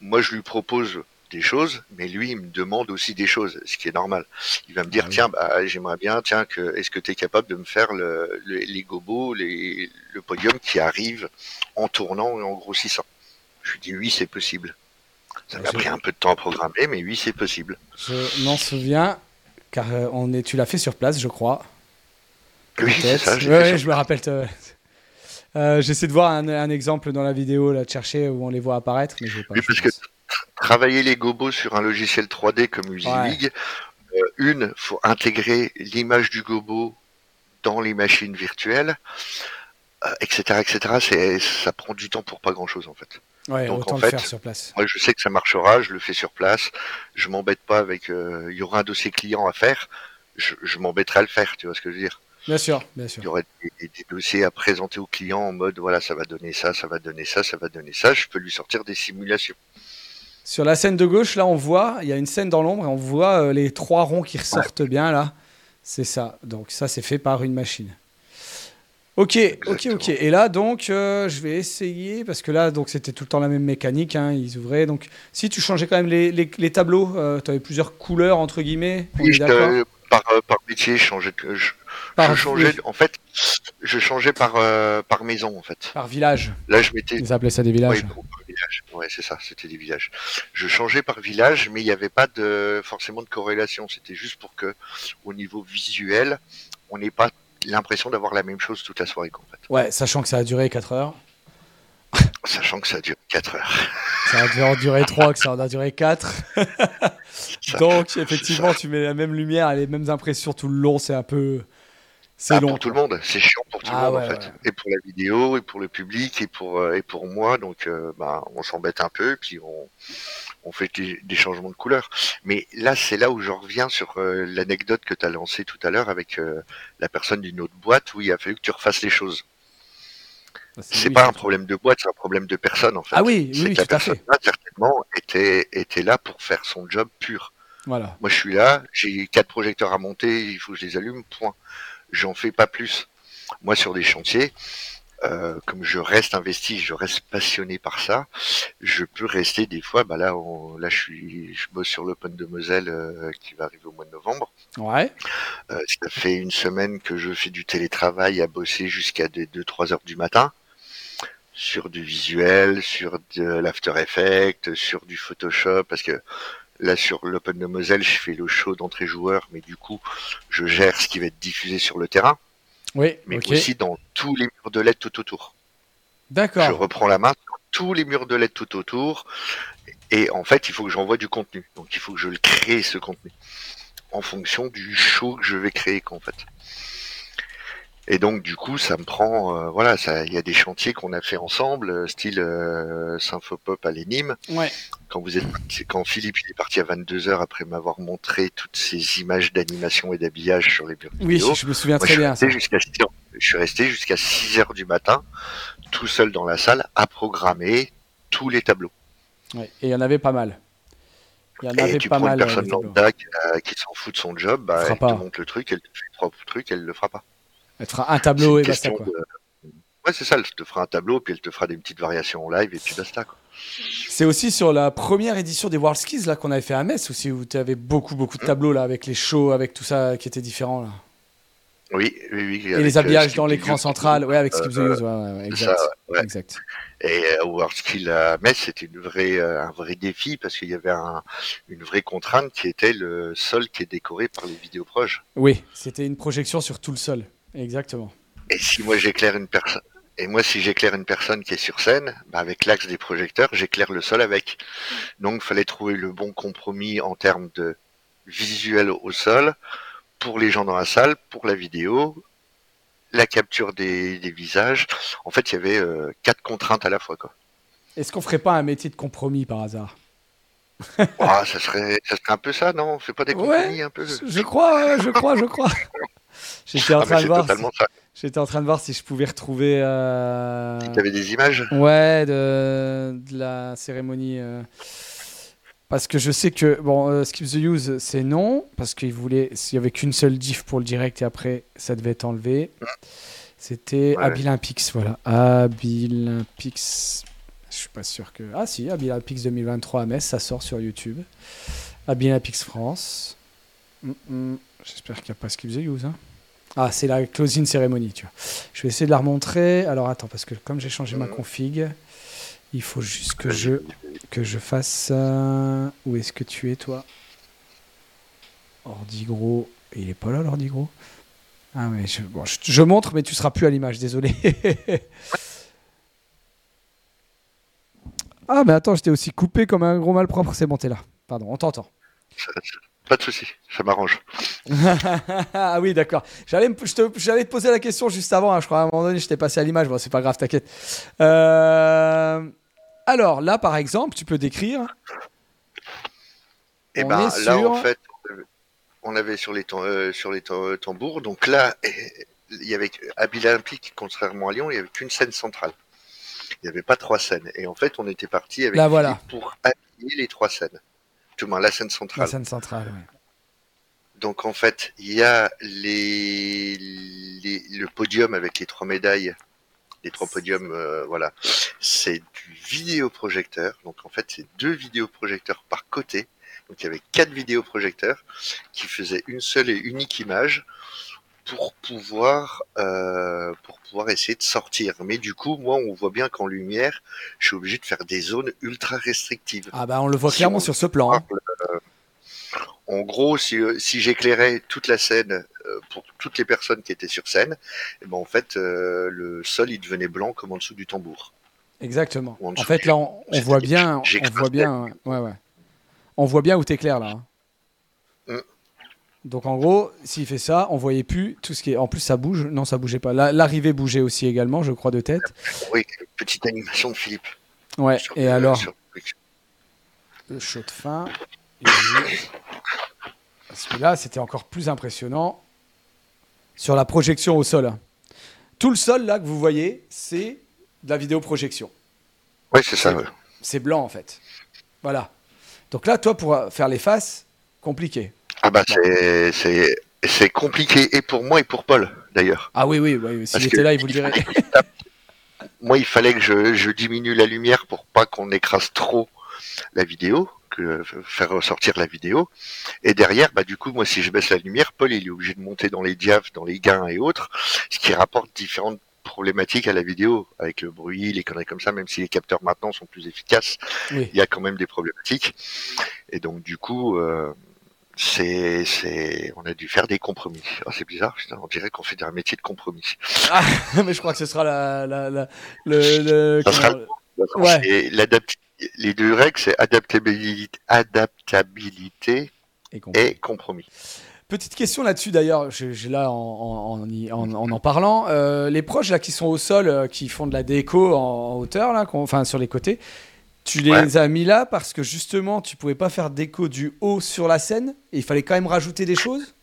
moi je lui propose des choses, mais lui il me demande aussi des choses, ce qui est normal. Il va me dire Ah oui. tiens, bah, j'aimerais bien, tiens, que est-ce que tu es capable de me faire le, le- les gobos, les, le podium qui arrive en tournant et en grossissant? Je lui dis oui, c'est possible. Ça m'a Je- pris un peu de temps à programmer, mais oui, c'est possible. Je m'en souviens, car euh, on est, tu l'as fait sur place, je crois. Oui, ça. Ouais, ouais, je me rappelle. te- Euh, J'essaie de voir un, un exemple dans la vidéo, là, de chercher où on les voit apparaître, mais je pas. Oui, parce que travailler les gobos sur un logiciel 3D comme Usilig, euh, une, faut intégrer l'image du gobo dans les machines virtuelles, euh, etc., etc. Ça prend du temps pour pas grand chose en fait. Ouais, donc, autant en le fait, faire sur place. Moi, je sais que ça marchera, je le fais sur place. Je m'embête pas avec. euh, Il y aura un dossier client à faire. Je, je m'embêterai à le faire. Tu vois ce que je veux dire? Bien sûr, bien Il sûr. y aurait des, des- des dossiers à présenter au client en mode voilà, ça va donner ça, ça va donner ça, ça va donner ça. Je peux lui sortir des simulations. Sur la scène de gauche, là, on voit, il y a une scène dans l'ombre et on voit euh, les trois ronds qui ressortent bien, là. C'est ça. Donc, ça, c'est fait par une machine. Ok, ok, Exactement. ok. Et là, donc, euh, je vais essayer, parce que là, donc, c'était tout le temps la même mécanique, hein, ils ouvraient. Donc, si tu changeais quand même les, les- les tableaux, tu avais plusieurs couleurs, entre guillemets, Oui, je- euh, par, euh, par métier, je changeais. Je, Par- je changeais. oui. En fait, je changeais par euh, par maison en fait. Par village. Là, je mettais. Ils appelaient ça des villages. Oui, par village. Ouais, c'est ça. C'était des villages. Je changeais par village, mais il n'y avait pas de forcément de corrélation. C'était juste pour que, au niveau visuel, on n'ait pas l'impression d'avoir la même chose toute la soirée. fait. Ouais, sachant que ça a duré 4 heures. Sachant que ça dure 4 heures. Ça a dû en durer 3, que ça en a duré 4. Ça- Donc, effectivement, tu mets la même lumière et les mêmes impressions tout le long, c'est un peu. C'est Ah, long. pour tout le monde, c'est chiant pour tout Ah le monde ouais, en fait, ouais. et pour la vidéo, et pour le public, et pour euh, et pour moi, donc euh, bah, on s'embête un peu, et puis on on fait des, des changements de couleur. Mais là, c'est là où je reviens sur euh, l'anecdote que tu as lancée tout à l'heure avec euh, la personne d'une autre boîte où il a fallu que tu refasses les choses. Bah, C'est oui, pas un problème de boîte, c'est un problème de personne en fait. Ah oui, oui, oui, que la personne là certainement était était là pour faire son job pur. Voilà. Moi, je suis là, j'ai quatre projecteurs à monter, il faut que je les allume, point. J'en fais pas plus. Moi, sur des chantiers, euh, comme je reste investi, je reste passionné par ça, je peux rester des fois, bah là, on- là, je suis, je bosse sur l'Open de Moselle euh, qui va arriver au mois de novembre. Ouais. Euh, ça fait une semaine que je fais du télétravail à bosser jusqu'à des 2-3 heures du matin sur du visuel, sur de l'After Effects, sur du Photoshop, parce que là sur l'Open de Moselle, je fais le show d'entrée joueur, mais du coup, je gère ce qui va être diffusé sur le terrain, Oui, mais aussi dans tous les murs de LED tout autour. Je D'accord. reprends la main sur tous les murs de LED tout autour, et en fait, il faut que j'envoie du contenu. Donc, il faut que je le crée ce contenu en fonction du show que je vais créer, en fait. Et donc, du coup, ça me prend, euh, voilà, ça, il y a des chantiers qu'on a fait ensemble, euh, style euh, Symphopop à l'Énime. Ouais. Quand vous êtes, c'est quand Philippe il est parti à 22 heures après m'avoir montré toutes ces images d'animation et d'habillage sur les murs Oui, vidéo. je me souviens Moi, très je suis bien. resté ça. jusqu'à 6 heures. Je suis resté jusqu'à 6 heures du matin, tout seul dans la salle, à programmer tous les tableaux. Ouais. Et il y en avait pas mal. Il y en Et avait tu pas prends mal. une euh, personne lambda qui, euh, qui s'en fout de son job, bah, elle pas. te montre le truc, elle te fait trois trucs, elle le fera pas. Elle te fera un tableau et basta quoi. de- Ouais, c'est ça, elle te fera un tableau, puis elle te fera des petites variations en live, et puis basta. Quoi. C'est aussi sur la première édition des World Skills là qu'on avait fait à Metz aussi où tu avais beaucoup beaucoup de Mmh. tableaux là avec les shows avec tout ça qui était différent là. Oui, oui, oui. Et les euh, habillages dans the l'écran central, ouais avec Skip the euh, Use, ouais, ouais, exact. ça, ouais. Exact. Et euh, World Skill à Metz, c'était une vraie, euh, un vrai défi parce qu'il y avait un, une vraie contrainte qui était le sol qui est décoré par les vidéoproches. Oui, c'était une projection sur tout le sol. Exactement. Et si moi j'éclaire une personne, et moi si j'éclaire une personne qui est sur scène, bah, avec l'axe des projecteurs, j'éclaire le sol avec. Donc fallait trouver le bon compromis en termes de visuel au sol pour les gens dans la salle, pour la vidéo, la capture des, des visages. En fait, il y avait euh, quatre contraintes à la fois. Quoi. Est-ce qu'on ferait pas un métier de compromis par hasard? Ah, ça serait, ça serait un peu ça, non? On fait pas des Ouais, compromis un peu Je crois, je crois, je crois. J'étais en Ah, mais train de c'est voir. si- en train de voir si je pouvais retrouver. euh, Tu avais des images? Ouais, de, de la cérémonie. euh, Parce que je sais que, bon, euh, Skip the Use, c'est non, parce qu'il voulait, s'il y avait qu'une seule diff pour le direct et après, ça devait être enlevé. C'était Ouais. Abilympics, voilà. Abilympics. Je suis pas sûr que. Ah si, Abilympics 2023 à Metz, ça sort sur YouTube. Abilympics France. Mm, mm. J'espère qu'il n'y a pas Skip the Use. hein. Ah, c'est la closing cérémonie, tu vois. Je vais essayer de la remontrer. Alors attends, parce que comme j'ai changé ma Mhm. config, il faut juste que je que je fasse ça. Où est-ce que tu es, toi? Ordi gros. Il est pas là, l'ordi gros? Ah, mais je, bon, je, je montre, mais tu seras plus à l'image, désolé. ah, mais attends, j'étais aussi coupé comme un gros malpropre. C'est bon, t'es là. Pardon, on t'entend. Pas de souci, ça m'arrange. ah oui, d'accord. J'allais, te- poser la question juste avant. hein, je crois à un moment donné, je t'ai passé à l'image. Bon, c'est pas grave, t'inquiète. Euh, Alors là, par exemple, tu peux décrire. Et On ben est là, sur- en fait, euh, on avait sur les, euh, sur les tam- tambours. Donc là, eh, il y avait à Olympique, contrairement à Lyon, il n'y avait qu'une scène centrale. Il n'y avait pas trois scènes. Et en fait, on était parti avec Là, voilà. Philippe pour habiller les trois scènes. Tout moins la scène La centrale. scène centrale. ouais. Donc en fait, il y a les, les- le podium avec les trois médailles, les trois podiums, euh, voilà. C'est du vidéoprojecteur. Donc en fait, c'est deux vidéoprojecteurs par côté. Donc il y avait quatre vidéoprojecteurs qui faisaient une seule et unique image pour pouvoir euh, pour pouvoir essayer de sortir. Mais du coup, moi, on voit bien qu'en lumière, je suis obligé de faire des zones ultra restrictives. Ah bah on le voit Si clairement on sur ce plan. hein. En gros, si, euh, si j'éclairais toute la scène euh, pour toutes les personnes qui étaient sur scène, et ben en fait euh, le sol il devenait blanc comme en dessous du tambour. Exactement. En fait, là, on, voit bien, on voit bien, ouais, ouais. On voit bien où t'es clair là. hein. Donc en gros, s'il fait ça, on voyait plus tout ce qui est. En plus, ça bouge. Non, ça bougeait pas. La- L'arrivée bougeait aussi également, je crois, de tête. Oui, petite animation de Philippe. Ouais. sur- Et euh, alors, sur- le shot de fin. Parce que là, c'était encore plus impressionnant sur la projection au sol. Tout le sol là que vous voyez, c'est de la vidéoprojection. Ouais, c'est ça. ouais. C'est blanc en fait. Voilà. Donc là, toi, pour faire les faces, compliqué. Ah bah c'est compliqué et pour moi et pour Paul d'ailleurs. Ah oui, oui, oui. S'il était là, il vous le dirait. Moi, il fallait que je, je diminue la lumière pour pas qu'on écrase trop la vidéo, que faire ressortir la vidéo. Et derrière, bah du coup, moi, si je baisse la lumière, Paul, il est obligé de monter dans les diaphes, dans les gains et autres, ce qui rapporte différentes problématiques à la vidéo, avec le bruit, les conneries comme ça, même si les capteurs maintenant sont plus efficaces, Oui. il y a quand même des problématiques. Et donc, du coup, euh, c'est, c'est, on a dû faire des compromis. Ah, c'est bizarre, putain, on dirait qu'on fait un métier de compromis. Ah, mais je crois que ce sera la, la, la- le, le- Ça sera comment- Ouais. Et l'adapt- les deux règles, c'est adaptabilité, adaptabilité Et compromis. et compromis. Petite question là-dessus d'ailleurs, j'ai là en en, en, y- en, en en parlant, euh, les proches là qui sont au sol, euh, qui font de la déco en, en hauteur là, enfin sur les côtés, tu les Ouais. as mis là parce que justement tu pouvais pas faire déco du haut sur la scène et il fallait quand même rajouter des choses?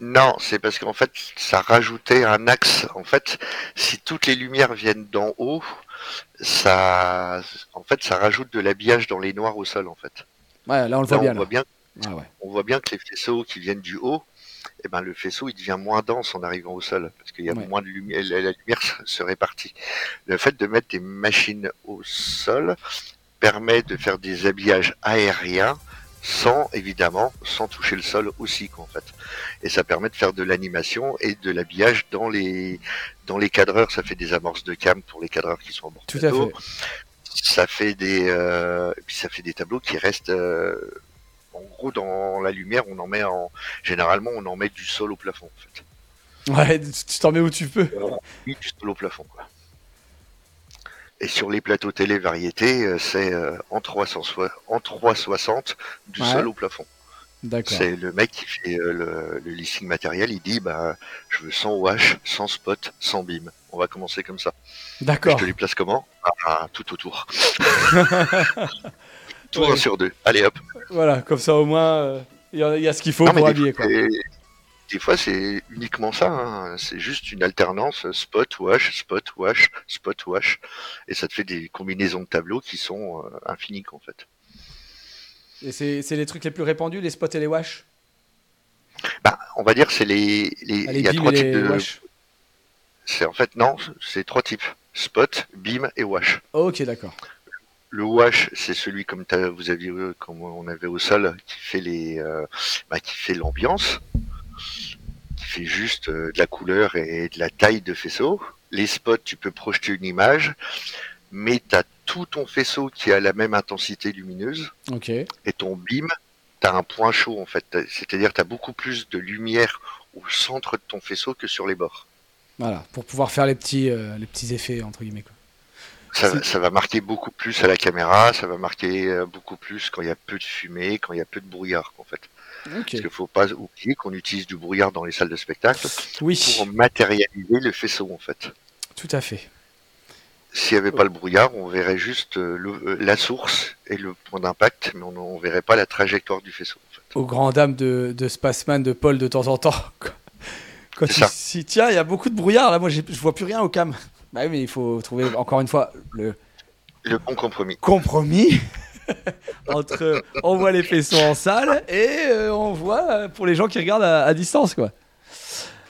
Non, c'est parce qu'en fait, ça rajoutait un axe. En fait, si toutes les lumières viennent d'en haut, ça, en fait, ça rajoute de l'habillage dans les noirs au sol, en fait. Ouais, là on le Là, voit bien. on Là. voit bien, Ah ouais. on voit bien que les faisceaux qui viennent du haut, eh ben, le faisceau, il devient moins dense en arrivant au sol, parce qu'il y a Ouais. moins de lumière, la, la lumière se- répartit. Le fait de mettre des machines au sol permet de faire des habillages aériens sans, évidemment, sans toucher le sol aussi, quoi, en fait. Et ça permet de faire de l'animation et de l'habillage dans les, dans les cadreurs. Ça fait des amorces de cam pour les cadreurs qui sont en bord Tout à fait. Ça fait des, euh, et puis ça fait des tableaux qui restent, euh, en gros, dans la lumière, on en met en, généralement, on en met du sol au plafond, en fait. Ouais, tu t'en mets où tu peux. Oui, du sol au plafond, quoi. Et sur les plateaux télé variété, euh, c'est euh, en 360, en 360 du Ouais. sol au plafond. D'accord. C'est le mec qui fait euh, le, le listing matériel, il dit bah je veux 100 wash, 100 spot, 100 beam. On va commencer comme ça. Je D'accord. te les place comment? Ah, Tout autour. tout Ouais. un sur deux. Allez hop. Voilà, comme ça au moins euh, il y, a- il y a ce qu'il faut Non, pour habiller fois, quoi. des fois c'est uniquement ça. hein. C'est juste une alternance euh, spot wash, spot wash, spot wash, et ça te fait des combinaisons de tableaux qui sont euh, infinies en fait. Et c'est les trucs les plus répandus, les spots et les wash? Bah, On va dire c'est les, les, ah, il y a trois types de wash. C'est en fait non, c'est trois types spot, beam et wash. ok, d'accord. Le wash, c'est celui comme vous aviez comme on avait au sol, qui fait les, euh, bah, qui fait l'ambiance, qui fait juste euh, de la couleur et de la taille de faisceau. Les spots, tu peux projeter une image, mais tu as tout ton faisceau qui a la même intensité lumineuse. Ok. Et ton beam, tu as un point chaud en fait. C'est-à-dire tu as beaucoup plus de lumière au centre de ton faisceau que sur les bords. Voilà, pour pouvoir faire les petits, euh, les petits effets entre guillemets. Quoi. Ça, va marquer beaucoup plus à la caméra, ça va marquer euh, beaucoup plus quand il y a peu de fumée, quand il y a peu de brouillard en fait. Parce qu'il ne faut pas oublier qu'on utilise du brouillard dans les salles de spectacle pour matérialiser le faisceau en fait. Tout à fait. S'il n'y avait pas le brouillard, on verrait juste euh, euh, la source et le point d'impact, mais on ne verrait pas la trajectoire du faisceau. En fait. Aux grand dames de, de Spaceman de Paul de temps en temps. Quand si, tiens, il y a beaucoup de brouillard là, moi je vois plus rien au cam. Bah oui, mais il faut trouver encore une fois le. Le bon compromis. Compromis entre on voit les faisceaux en salle et euh, on voit euh, pour les gens qui regardent à, distance quoi.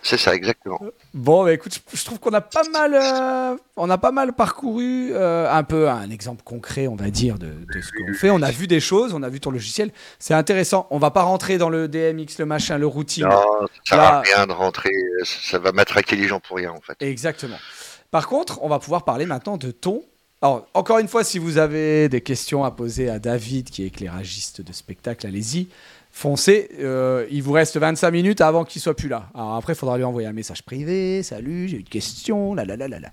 C'est ça exactement. Bon, bah, écoute, je, trouve qu'on a pas mal, euh, on a pas mal parcouru un peu un exemple concret, on va dire, de, ce qu'on fait. On a vu des choses, on a vu ton logiciel. C'est intéressant. On va pas rentrer dans le DMX, le machin, le routing. Non, ça va rien de rentrer. Ça va matraquer les gens pour rien en fait. Exactement. Par contre, on va pouvoir parler maintenant de ton. Alors, encore une fois, si vous avez des questions à poser à David, qui est éclairagiste de spectacle, allez-y, foncez. Euh, il vous reste 25 minutes avant qu'il soit plus là. Alors après, il faudra lui envoyer un message privé. Salut, j'ai une question. La la la la.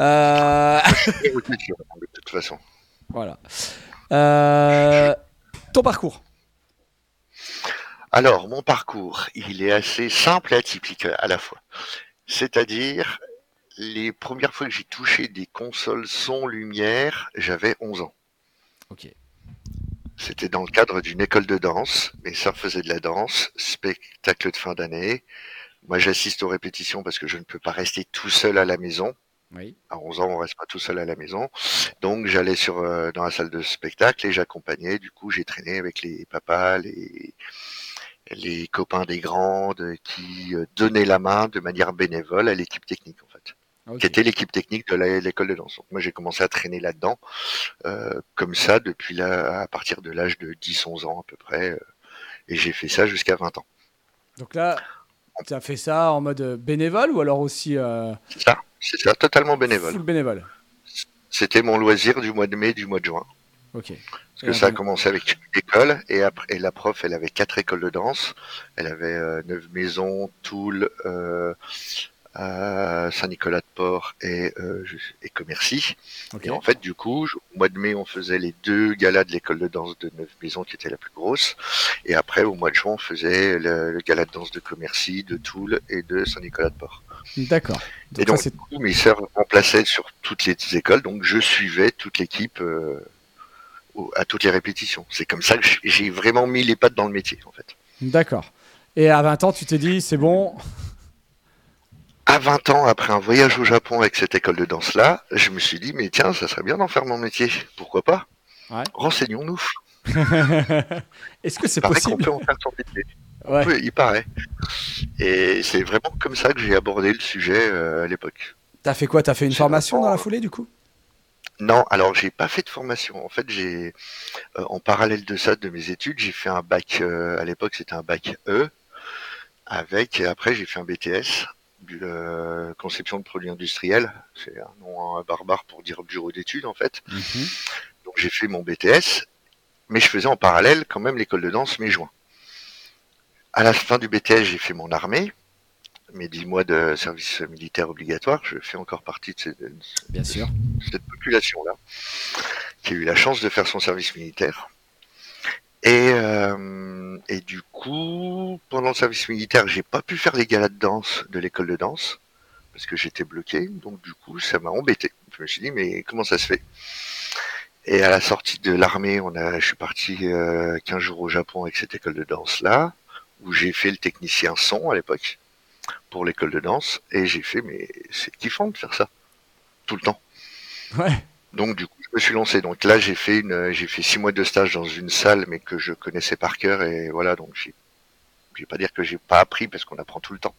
Euh... de toute façon. Voilà. Euh, ton parcours. Alors, mon parcours, il est assez simple et atypique à la fois. C'est-à-dire, les premières fois que j'ai touché des consoles son lumière, j'avais 11 ans. Ok. C'était dans le cadre d'une école de danse. Mes sœurs faisaient de la danse, spectacle de fin d'année. Moi, j'assiste aux répétitions parce que je ne peux pas rester tout seul à la maison. Oui. À 11 ans, on reste pas tout seul à la maison. Donc, j'allais sur euh, dans la salle de spectacle et j'accompagnais. Du coup, j'ai traîné avec les papas, les les copains des grandes qui euh, donnaient la main de manière bénévole à l'équipe technique fait qui était l'équipe technique de l'école de danse. Donc moi j'ai commencé à traîner là-dedans, euh, comme ça, depuis là, à partir de l'âge de 10-11 ans à peu près, euh, et j'ai fait ça jusqu'à 20 ans. Donc là, tu as fait ça en mode bénévole ou alors aussi... Euh... C'est ça, c'est ça, totalement bénévole. Full bénévole. C'était mon loisir du mois de mai, du mois de juin. Ok. Parce que ça a commencé avec une école et après et la prof, elle avait quatre écoles de danse. Elle avait euh, neuf maisons, Toul, euh, Saint-Nicolas-de-Port et, euh, et Commercy. Et en fait, du coup, au mois de mai, on faisait les deux galas de l'école de danse de Neuf Maisons, qui était la plus grosse. Et après, au mois de juin, on faisait le, gala de danse de Commercy, de Toul et de Saint-Nicolas-de-Port. D'accord. Et donc, du coup, mes sœurs remplaçaient sur toutes les écoles, donc je suivais toute l'équipe euh, à toutes les répétitions. C'est comme ça que j'ai vraiment mis les pattes dans le métier, en fait. D'accord. Et à 20 ans, tu t'es dit, c'est bon, à 20 ans, après un voyage au Japon avec cette école de danse-là, je me suis dit, mais tiens, ça serait bien d'en faire mon métier. Pourquoi pas? Renseignons-nous. Est-ce que c'est possible? qu'on peut en faire son métier il paraît. Et c'est vraiment comme ça que j'ai abordé le sujet euh, à l'époque. T'as fait quoi? T'as fait une formation dans la foulée, du coup? Non, alors j'ai pas fait de formation. En fait, j'ai euh, en parallèle de ça, de mes études, j'ai fait un bac. Euh, à l'époque, c'était un bac E. Avec et après, j'ai fait un BTS euh, conception de produits industriels. C'est un nom barbare pour dire bureau d'études en fait. Mhm. Donc j'ai fait mon BTS, mais je faisais en parallèle quand même l'école de danse mes joints. À la fin du BTS, j'ai fait mon armée, mes dix mois de service militaire obligatoire. Je fais encore partie de, cette, Bien sûr. cette population-là, qui a eu la chance de faire son service militaire. Et, euh, et du coup, pendant le service militaire, j'ai pas pu faire les galas de danse de l'école de danse parce que j'étais bloqué. Donc du coup, ça m'a embêté. Je me suis dit, mais comment ça se fait? Et à la sortie de l'armée, on a, je suis parti euh, 15 jours au Japon avec cette école de danse là, où j'ai fait le technicien son à l'époque pour l'école de danse, et j'ai fait, mais c'est kiffant de faire ça tout le temps. Ouais. Donc du coup, me suis lancé. Donc là, j'ai fait une, j'ai fait six mois de stage dans une salle, mais que je connaissais par cœur. Et voilà, donc j'ai, je vais pas dire que j'ai pas appris parce qu'on apprend tout le temps.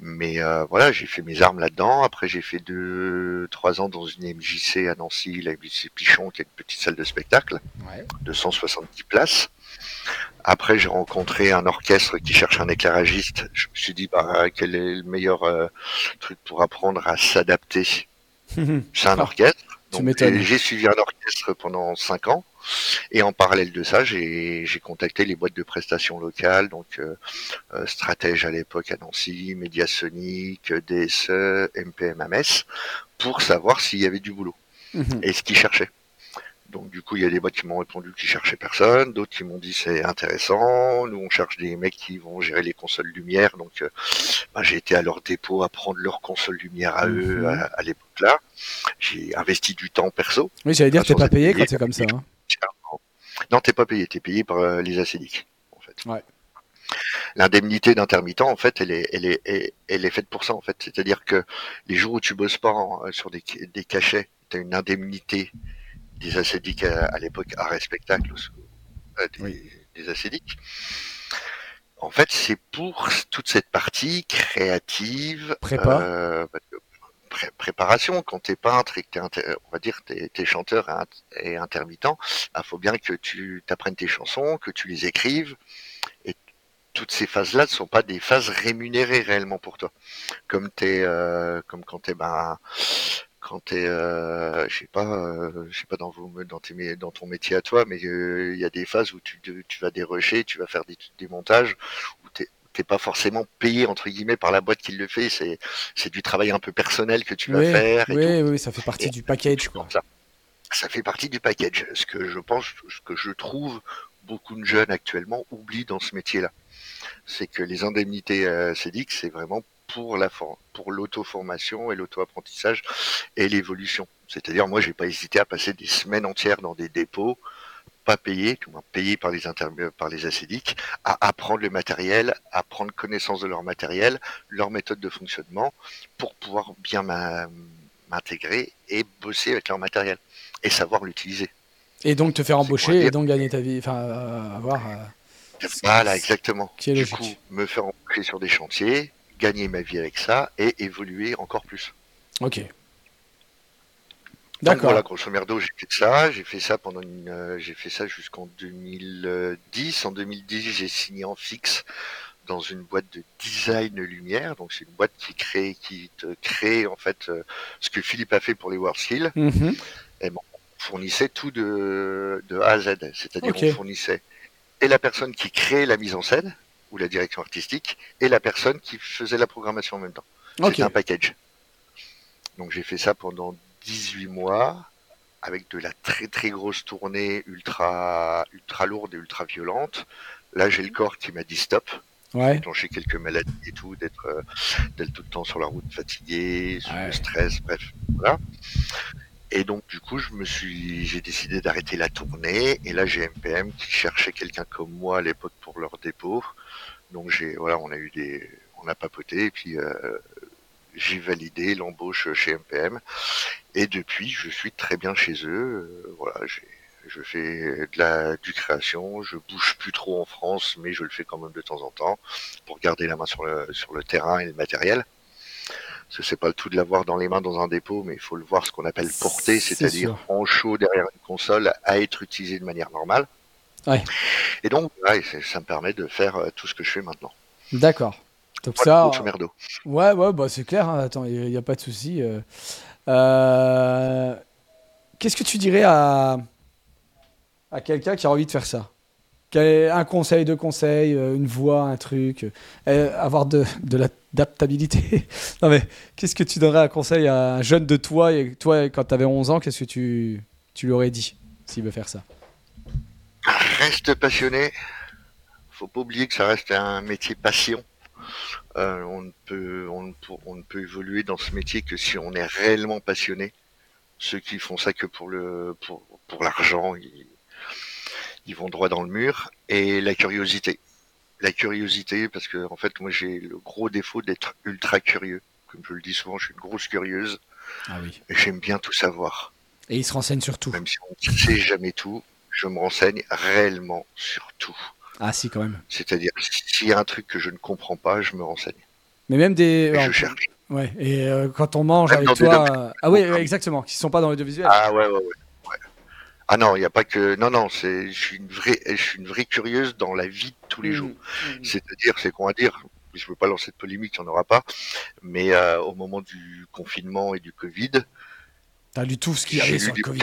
Mais euh, voilà, j'ai fait mes armes là-dedans. Après, j'ai fait deux, trois ans dans une MJC à Nancy, la MJC Pichon, qui est une petite salle de spectacle de 170 places. Après, j'ai rencontré un orchestre qui cherche un éclairagiste. Je me suis dit, bah, quel est le meilleur euh, truc pour apprendre à s'adapter? C'est un orchestre. J'ai suivi un orchestre pendant cinq ans. Et en parallèle de ça, j'ai contacté les boîtes de prestations locales, donc euh, euh, Stratège à l'époque à Nancy, Mediasonic, DSE, MPM à Metz, pour savoir s'il y avait du boulot mhm. et ce qu'ils cherchaient. Donc du coup, il y a des boîtes qui m'ont répondu qu'ils cherchaient personne, d'autres qui m'ont dit c'est intéressant. Nous, on cherche des mecs qui vont gérer les consoles lumière. Donc, euh, bah, j'ai été à leur dépôt à prendre leur console lumière à eux mhm. à, l'époque là. J'ai investi du temps perso. Oui, j'allais dire, t'es pas payé quand c'est comme ça. Hein. Non, t'es pas payé, t'es payé par euh, les acédiques, en fait. Ouais. L'indemnité d'intermittent, en fait, elle est, elle est, elle est faite pour ça, en fait. C'est-à-dire que les jours où tu bosses pas sur des, des cachets, t'as une indemnité des acédiques à, l'époque arrêt spectacle, euh, des, des acédiques. En fait, c'est pour toute cette partie créative. Prépa. Euh, préparation. Quand t'es peintre et que t'es, on va dire, t'es, es chanteur et intermittent, il bah, faut bien que tu t'apprennes tes chansons, que tu les écrives. Et toutes ces phases-là ne sont pas des phases rémunérées réellement pour toi. Comme t'es, euh, comme quand t'es, ben, quand t'es, euh, je sais pas, euh, je sais pas dans dans ton métier à toi, mais euh, il y a des phases où tu, tu vas dérocher, tu vas faire des, des montages, t'es, pas forcément payé entre guillemets par la boîte qui le fait. C'est c'est du travail un peu personnel que tu vas faire. Et oui, oui, ça fait partie du package. Quoi. Ça, ça fait partie du package. Ce que je pense, ce que je trouve beaucoup de jeunes actuellement oublient dans ce métier-là, c'est que les indemnités euh, CEDIC, c'est vraiment pour la pour l'auto-formation et l'auto-apprentissage et l'évolution. C'est-à-dire, moi, j'ai pas hésité à passer des semaines entières dans des dépôts pas payés, tout moins payés par les par les acédiques, à apprendre le matériel, à prendre connaissance de leur matériel, leur méthode de fonctionnement, pour pouvoir bien m'intégrer et bosser avec leur matériel et savoir l'utiliser. Et donc te faire embaucher et donc gagner ta vie, enfin euh, avoir. Euh, voilà, exactement. du coup, me faire embaucher sur des chantiers, gagner ma vie avec ça et évoluer encore plus. Ok. D'accord. Voilà, grosso merdo, j'ai fait ça. J'ai fait ça pendant une, euh, j'ai fait ça jusqu'en 2010. En 2010, j'ai signé en fixe dans une boîte de design lumière. Donc c'est une boîte qui crée, qui te crée en fait euh, ce que Philippe a fait pour les World mm Et bon, on fournissait tout de, de A à Z. C'est-à-dire qu'on fournissait et la personne qui crée la mise en scène ou la direction artistique et la personne qui faisait la programmation en même temps. C'est un package. Donc j'ai fait ça pendant 18 mois avec de la très très grosse tournée ultra ultra lourde et ultra violente. Là, j'ai le corps qui m'a dit stop. Ouais. J'ai quelques maladies et tout, d'être euh, tout le temps sur la route fatigué, sur le stress, bref, voilà. Et donc du coup, je me suis, j'ai décidé d'arrêter la tournée. Et là, j'ai MPM qui cherchait quelqu'un comme moi à l'époque pour leur dépôt. Donc j'ai, voilà, on a eu des, on a papoté et puis euh, j'ai validé l'embauche chez MPM et depuis je suis très bien chez eux. Euh, voilà, je fais de la du création, je bouge plus trop en France, mais je le fais quand même de temps en temps pour garder la main sur le sur le terrain et le matériel. Que c'est pas le tout de l'avoir dans les mains dans un dépôt, mais il faut le voir ce qu'on appelle porter, c'est-à-dire en chaud derrière une console à être utilisé de manière normale. Ouais. Et donc, ça me permet de faire euh, tout ce que je fais maintenant. D'accord. Donc ça. Ouais, ouais, bah c'est clair. Hein. attends, il n'y a, pas de souci. Euh. Euh, qu'est-ce que tu dirais à, à quelqu'un qui a envie de faire ça? Un conseil, deux conseils, euh, une voix, un truc, avoir de, de l'adaptabilité? non mais, qu'est-ce que tu donnerais un conseil à un jeune de toi, et toi quand tu avais 11 ans, qu'est-ce que tu, tu lui aurais dit s'il veut faire ça? Reste passionné. Faut pas oublier que ça reste un métier passion. Euh, on, ne peut, on, ne peut, évoluer dans ce métier que si on est réellement passionné. Ceux qui font ça que pour le pour, pour l'argent, ils, vont droit dans le mur. Et la curiosité. La curiosité, parce que en fait, moi j'ai le gros défaut d'être ultra curieux. Comme je le dis souvent, je suis une grosse curieuse. Ah oui. J'aime bien tout savoir. Et il se renseigne sur tout. Même si on ne sait jamais tout, je me renseigne réellement sur tout. Ah si, quand même. C'est-à-dire, s'il y a un truc que je ne comprends pas, je me renseigne. Mais même des... Et je cherche. Ouais, et euh, quand on mange avec toi... Ah oui, exactement, qui ne sont pas dans l'audiovisuel. Ah ouais, ouais, ouais. Ah non, il n'y a pas que... Non, non, c'est... je suis une vraie, je suis une vraie curieuse dans la vie de tous les mmh, jours. Mmh. C'est-à-dire, c'est qu'on va dire, je ne veux pas lancer de polémique, il n'y en aura pas, mais euh, au moment du confinement et du Covid, T'as lu tout ce qu'il y avait sur le Covid.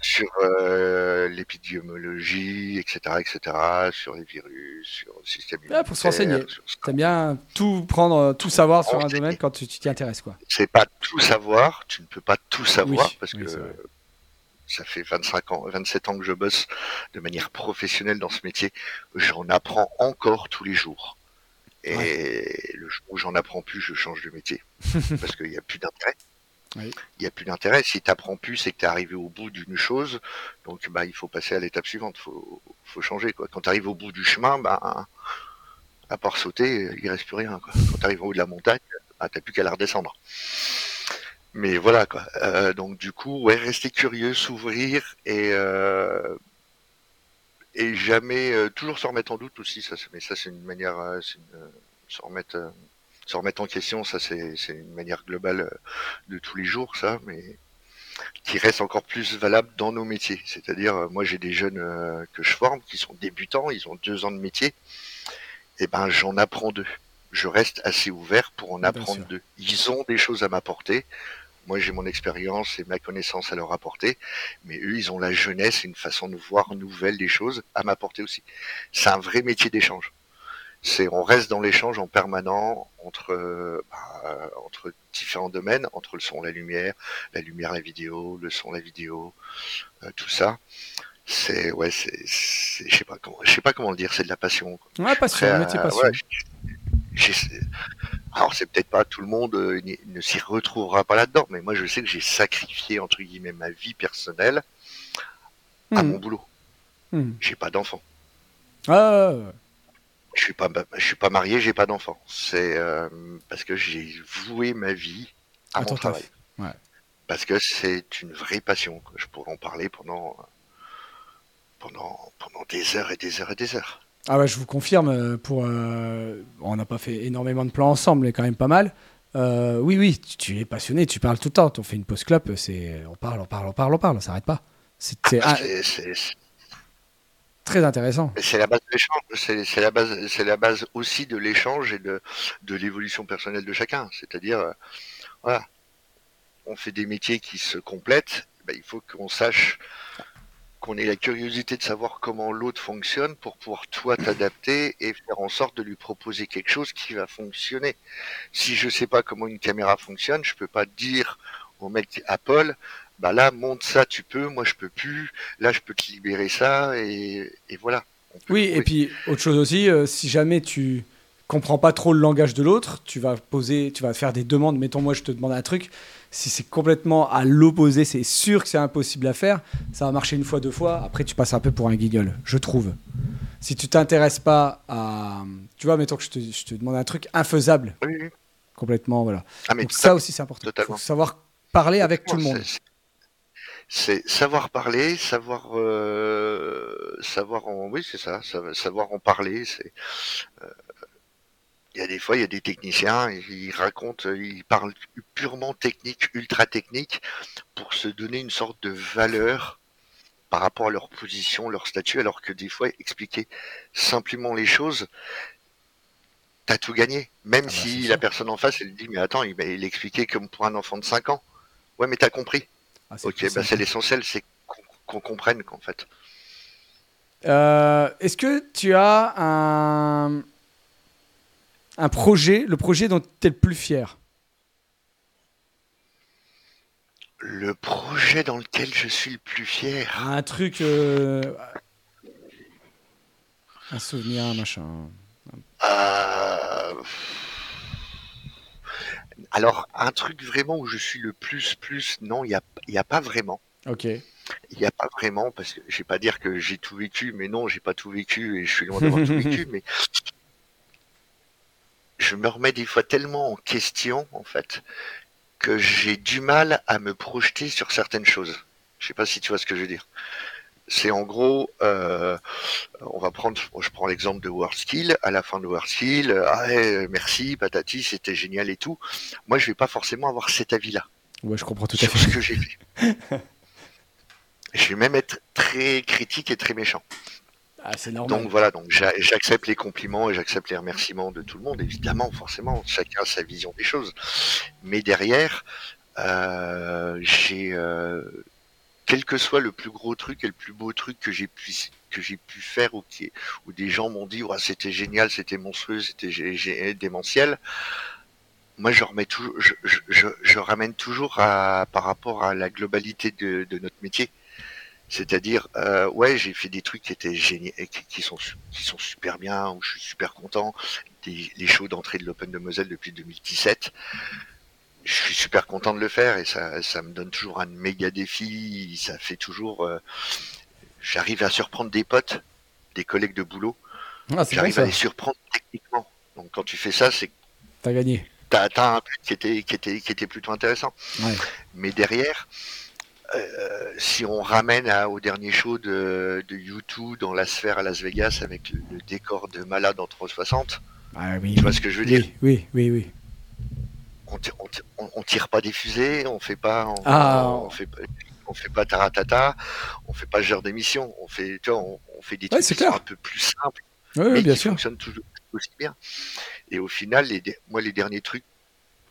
Sur euh, l'épidémiologie, etc., etc., sur les virus, sur le système immunitaire. pour se renseigner. T'aimes bien tout prendre, tout savoir sur un domaine quand tu t'y intéresses, quoi. C'est pas tout savoir, tu ne peux pas tout savoir parce que ça fait 25 ans, 27 ans que je bosse de manière professionnelle dans ce métier. J'en apprends encore tous les jours. Et le jour où j'en apprends plus, je change de métier parce qu'il n'y a plus d'intérêt. Il n'y a plus d'intérêt. Si tu apprends plus, c'est que tu es arrivé au bout d'une chose. Donc, bah, il faut passer à l'étape suivante. Il faut, changer. Quand tu arrives au bout du chemin, bah, à part sauter, il reste plus rien. Quand tu arrives au haut de la montagne, bah, tu n'as plus qu'à la redescendre. Mais voilà. Quoi. Euh, donc, du coup, ouais, rester curieux, s'ouvrir et, euh, jamais, euh, toujours se remettre en doute aussi. Mais ça, c'est une manière, une, remettre se remettre en question, ça c'est une manière globale euh, de tous les jours, ça, mais qui reste encore plus valable dans nos métiers. C'est-à-dire, euh, moi j'ai des jeunes euh, que je forme qui sont débutants, ils ont deux ans de métier, et ben j'en apprends d'eux. Je reste assez ouvert pour en apprendre d'eux. Ils ont des choses à m'apporter. Moi, j'ai mon expérience et ma connaissance à leur apporter, mais eux, ils ont la jeunesse et une façon de voir nouvelle des choses à m'apporter aussi. C'est un vrai métier d'échange c'est on reste dans l'échange en permanent entre bah, entre différents domaines, entre le son, la lumière, la lumière, la vidéo, le son, la vidéo, euh, tout ça. C'est ouais, c'est je sais pas comment je sais pas comment le dire, c'est de la passion. Quoi. Ouais, passion, métier passion. alors c'est peut-être pas tout le monde euh, ne s'y retrouvera pas là-dedans, mais moi je sais que j'ai sacrifié entre guillemets ma vie personnelle à hmm. mon boulot. Hmm. J'ai pas d'enfant. Ah je suis pas, je suis pas marié, j'ai pas d'enfant. C'est euh, parce que j'ai voué ma vie à, mon travail. Parce que c'est une vraie passion. Je pourrais en parler pendant, pendant, pendant des heures et des heures et des heures. Ah ouais, je vous confirme. Euh, pour, euh, on n'a pas fait énormément de plans ensemble, mais quand même pas mal. oui, oui, tu, es passionné, tu parles tout le temps. On fait une pause c'est, on parle, on parle, on parle, on parle, on s'arrête pas. C'est, ah, Très intéressant. C'est la base de l'échange, c'est la base, aussi de l'échange et de, l'évolution personnelle de chacun. C'est-à-dire, euh, voilà, on fait des métiers qui se complètent. Ben, il faut qu'on sache qu'on ait la curiosité de savoir comment l'autre fonctionne pour pouvoir toi t'adapter et faire en sorte de lui proposer quelque chose qui va fonctionner. Si je sais pas comment une caméra fonctionne, je peux pas dire au mec Apple, bah là, monte ça, tu peux, moi je peux plus, là je peux te libérer ça, et, voilà. Oui, et puis autre chose aussi, euh, si jamais tu comprends pas trop le langage de l'autre, tu vas poser, tu vas faire des demandes, mettons moi je te demande un truc, si c'est complètement à l'opposé, c'est sûr que c'est impossible à faire, ça va marcher une fois, deux fois, après tu passes un peu pour un guignol, je trouve. Si tu t'intéresses pas à... Tu vois, mettons que je te, je te demande un truc infaisable. Complètement, voilà. Ah, Donc ça aussi c'est important. Il faut savoir parler avec tout le monde c'est savoir parler, savoir euh, savoir en oui c'est ça, savoir en parler. C'est euh, il y a des fois il y a des techniciens, ils racontent, ils parlent purement technique, ultra technique, pour se donner une sorte de valeur par rapport à leur position, leur statut, alors que des fois expliquer simplement les choses, t'as tout gagné. Même ah bah, si la personne en face elle dit mais attends il, il expliquait comme pour un enfant de 5 ans. Ouais mais t'as compris. Ah, ok, bah c'est l'essentiel, c'est qu'on comprenne qu'en fait. Euh, est-ce que tu as un, un projet, le projet dont tu es le plus fier? Le projet dans lequel je suis le plus fier Un truc. Euh, un souvenir, un machin. Euh, alors, un truc vraiment où je suis le plus, plus, non, il n'y a, y a pas vraiment. Ok. Il n'y a pas vraiment, parce que je vais pas dire que j'ai tout vécu, mais non, j'ai pas tout vécu et je suis loin d'avoir tout vécu, mais je me remets des fois tellement en question, en fait, que j'ai du mal à me projeter sur certaines choses. Je sais pas si tu vois ce que je veux dire. C'est en gros, euh, on va prendre, je prends l'exemple de WordSkill. À la fin de WordSkill, ah, merci, patati, c'était génial et tout. Moi, je vais pas forcément avoir cet avis-là. Ouais, je comprends tout à fait. ce que j'ai fait. je vais même être très critique et très méchant. Ah, c'est normal. Donc voilà, donc j'accepte les compliments et j'accepte les remerciements de tout le monde, évidemment, forcément, chacun a sa vision des choses. Mais derrière, euh, j'ai euh, quel que soit le plus gros truc et le plus beau truc que j'ai pu que j'ai pu faire ou qui où des gens m'ont dit c'était génial, c'était monstrueux, c'était démentiel. Moi, je remets toujours, je, je, je, ramène toujours à, par rapport à la globalité de, de notre métier. C'est-à-dire, euh, ouais, j'ai fait des trucs qui étaient géniaux, qui, qui, sont qui sont super bien, où je suis super content. Des, les shows d'entrée de l'Open de Moselle depuis 2017 je suis super content de le faire et ça, ça me donne toujours un méga défi. Ça fait toujours. Euh, j'arrive à surprendre des potes, des collègues de boulot. Ah, J'arrive à les surprendre techniquement. Donc quand tu fais ça, c'est. T'as gagné. T'as atteint un but qui était, qui était, qui était plutôt intéressant. Ouais. Mais derrière, euh, si on ramène à, au dernier show de, de YouTube dans la sphère à Las Vegas avec le, décor de Malade en 360, ah, oui, tu vois ce que je veux dire? Oui, oui, oui on, tire pas des fusées, on fait pas, on, ah. on fait on fait pas taratata, on fait pas genre d'émission, on fait, tu vois, on, fait des trucs un peu plus simples, mais bien qui fonctionnent toujours aussi bien. Et au final, les, moi, les derniers trucs,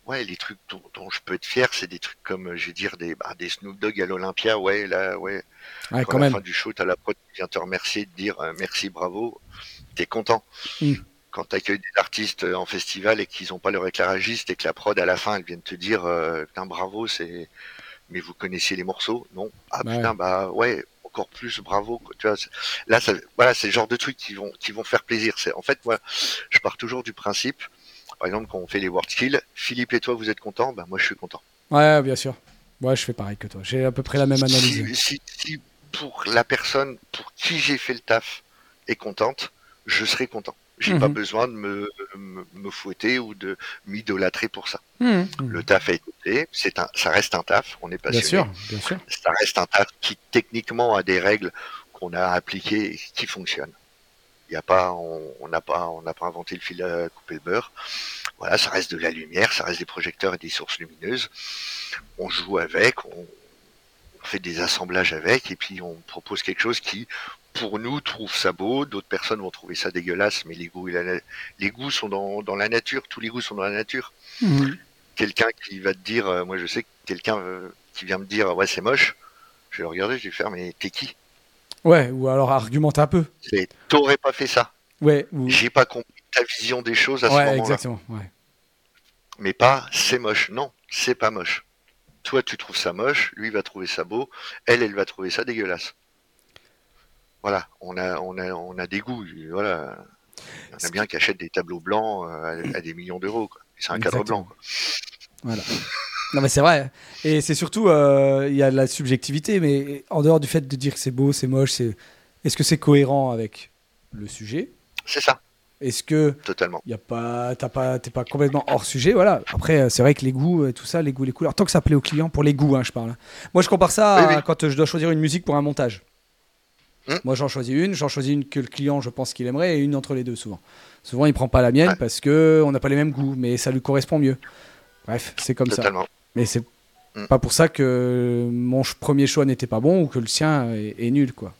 ouais, les trucs dont, je peux être fier, c'est des trucs comme, je vais dire, des, bah, des Snoop Dogg à l'Olympia, ouais, là, ouais. quand, la fin du show, t'as la prod qui vient te remercier, de dire euh, merci, bravo, t'es content. Hmm quand tu accueilles des artistes en festival et qu'ils n'ont pas leur éclairagiste et que la prod à la fin elle vient te dire euh, putain bravo c'est mais vous connaissiez les morceaux? Non. Ah putain bah ouais encore plus bravo tu vois là ça, voilà c'est le genre de trucs qui vont qui vont faire plaisir. C'est en fait moi je pars toujours du principe par exemple quand on fait les world skills Philippe et toi vous êtes contents? Bah moi je suis content. Ouais bien sûr. Ouais je fais pareil que toi. J'ai à peu près la même analyse. si, si pour la personne pour qui j'ai fait le taf est contente je serai content j'ai pas mhm. besoin de me, me, fouetter ou de m'idolâtrer pour ça. Mhm. Le taf a été c'est un, ça reste un taf, on est passionné. Bien sûr, bien sûr. Ça reste un taf qui techniquement a des règles qu'on a appliquées et qui fonctionnent. Il y a pas, on n'a pas, on n'a pas inventé le fil à couper le beurre. Voilà, ça reste de la lumière, ça reste des projecteurs et des sources lumineuses. On joue avec, on, on fait des assemblages avec, et puis on propose quelque chose qui, pour nous, trouve ça beau, d'autres personnes vont trouver ça dégueulasse, mais les goûts, les goûts sont dans, la nature, tous les goûts sont dans la nature. Mhm. Quelqu'un qui va te dire, euh, moi je sais que quelqu'un euh, qui vient me dire, ouais c'est moche, je vais le regarder, je vais faire, mais t'es qui? Ouais, ou alors argumente un peu. T'aurais pas fait ça. Ouais. J'ai pas compris ta vision des choses à ce moment-là. Exactement, ouais. Mais pas, c'est moche. Non, c'est pas moche. Toi, tu trouves ça moche, lui va trouver ça beau, elle, elle va trouver ça dégueulasse voilà, on a, on a, on a des goûts. Voilà, on a bien qui achète des tableaux blancs euh, à, des millions d'euros. C'est un cadre blanc. Voilà. Non mais c'est vrai. Et c'est surtout, euh, il y a la subjectivité, mais en dehors du fait de dire que c'est beau, c'est moche, c'est, est-ce que c'est cohérent avec le sujet? C'est ça. Est-ce que totalement y a pas t'as pas t'es pas complètement hors sujet? Voilà après c'est vrai que les goûts tout ça les goûts les couleurs tant que ça plaît au client pour les goûts hein, je parle moi je compare ça à quand je dois choisir une musique pour un montage Mmh. Moi, j'en choisis une, j'en choisis une que le client, je pense qu'il aimerait, et une entre les deux, souvent. Souvent, il prend pas la mienne parce que on n'a pas les mêmes goûts, mais ça lui correspond mieux. Bref, c'est comme ça. Mais c'est mmh. pas pour ça que mon premier choix n'était pas bon ou que le sien est, nul, quoi.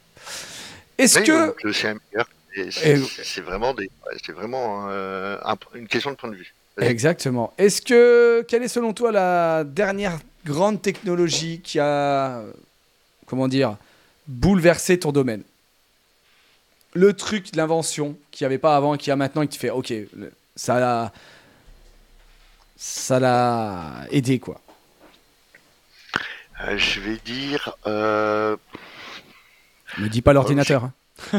Est-ce que le sien est meilleur C'est vraiment, des... vraiment euh, une question de point de vue. Exactement. Est-ce que quelle est selon toi la dernière grande technologie qui a comment dire bouleverser ton domaine. Le truc, l'invention qu'il n'y avait pas avant et qu'il y a maintenant et qui fait, ok, ça l'a, ça l'a aidé quoi. Euh, je vais dire. Euh... Ne dis pas l'ordinateur. Hein.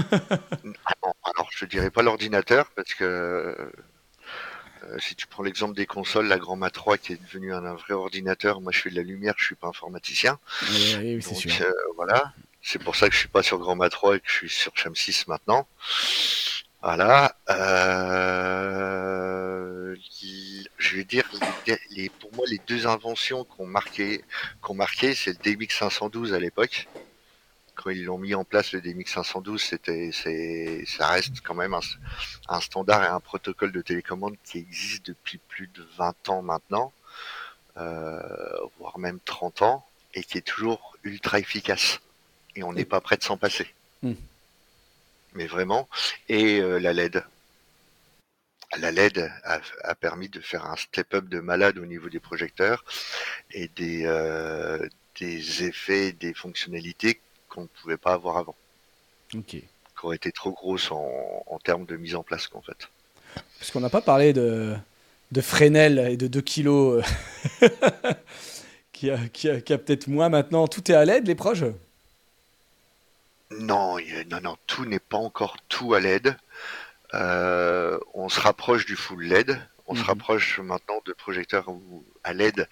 Ah alors je dirais pas l'ordinateur parce que euh, si tu prends l'exemple des consoles, la Grand 3 qui est devenue un, vrai ordinateur, moi je fais de la lumière, je suis pas informaticien. Oui, oui, Donc euh, voilà. C'est pour ça que je suis pas sur Grand 3 et que je suis sur Cham 6 maintenant. Voilà. Euh, je vais dire, les, pour moi, les deux inventions qu'on marqué, qu'on marqué, c'est le DMX 512 à l'époque. Quand ils l'ont mis en place, le DMX 512, c'était, c'est, ça reste quand même un, standard et un protocole de télécommande qui existe depuis plus de 20 ans maintenant, euh, voire même 30 ans, et qui est toujours ultra efficace. Et on n'est pas prêt de s'en passer. Hmm mais vraiment. Et euh, la LED. La LED a, permis de faire un step-up de malade au niveau des projecteurs et des, euh, des effets, des fonctionnalités qu'on ne pouvait pas avoir avant. Ok. Qui auraient été trop grosses en, en termes de mise en place, en fait. Parce qu'on n'a pas parlé de, de Fresnel et de 2 kilos euh, qui a, qui a, qui a peut-être moins maintenant. Tout est à LED, les proches? Non, non, non, tout n'est pas encore tout à LED. Euh, on se rapproche du full LED. On se mhm. rapproche maintenant de projecteurs où à LED,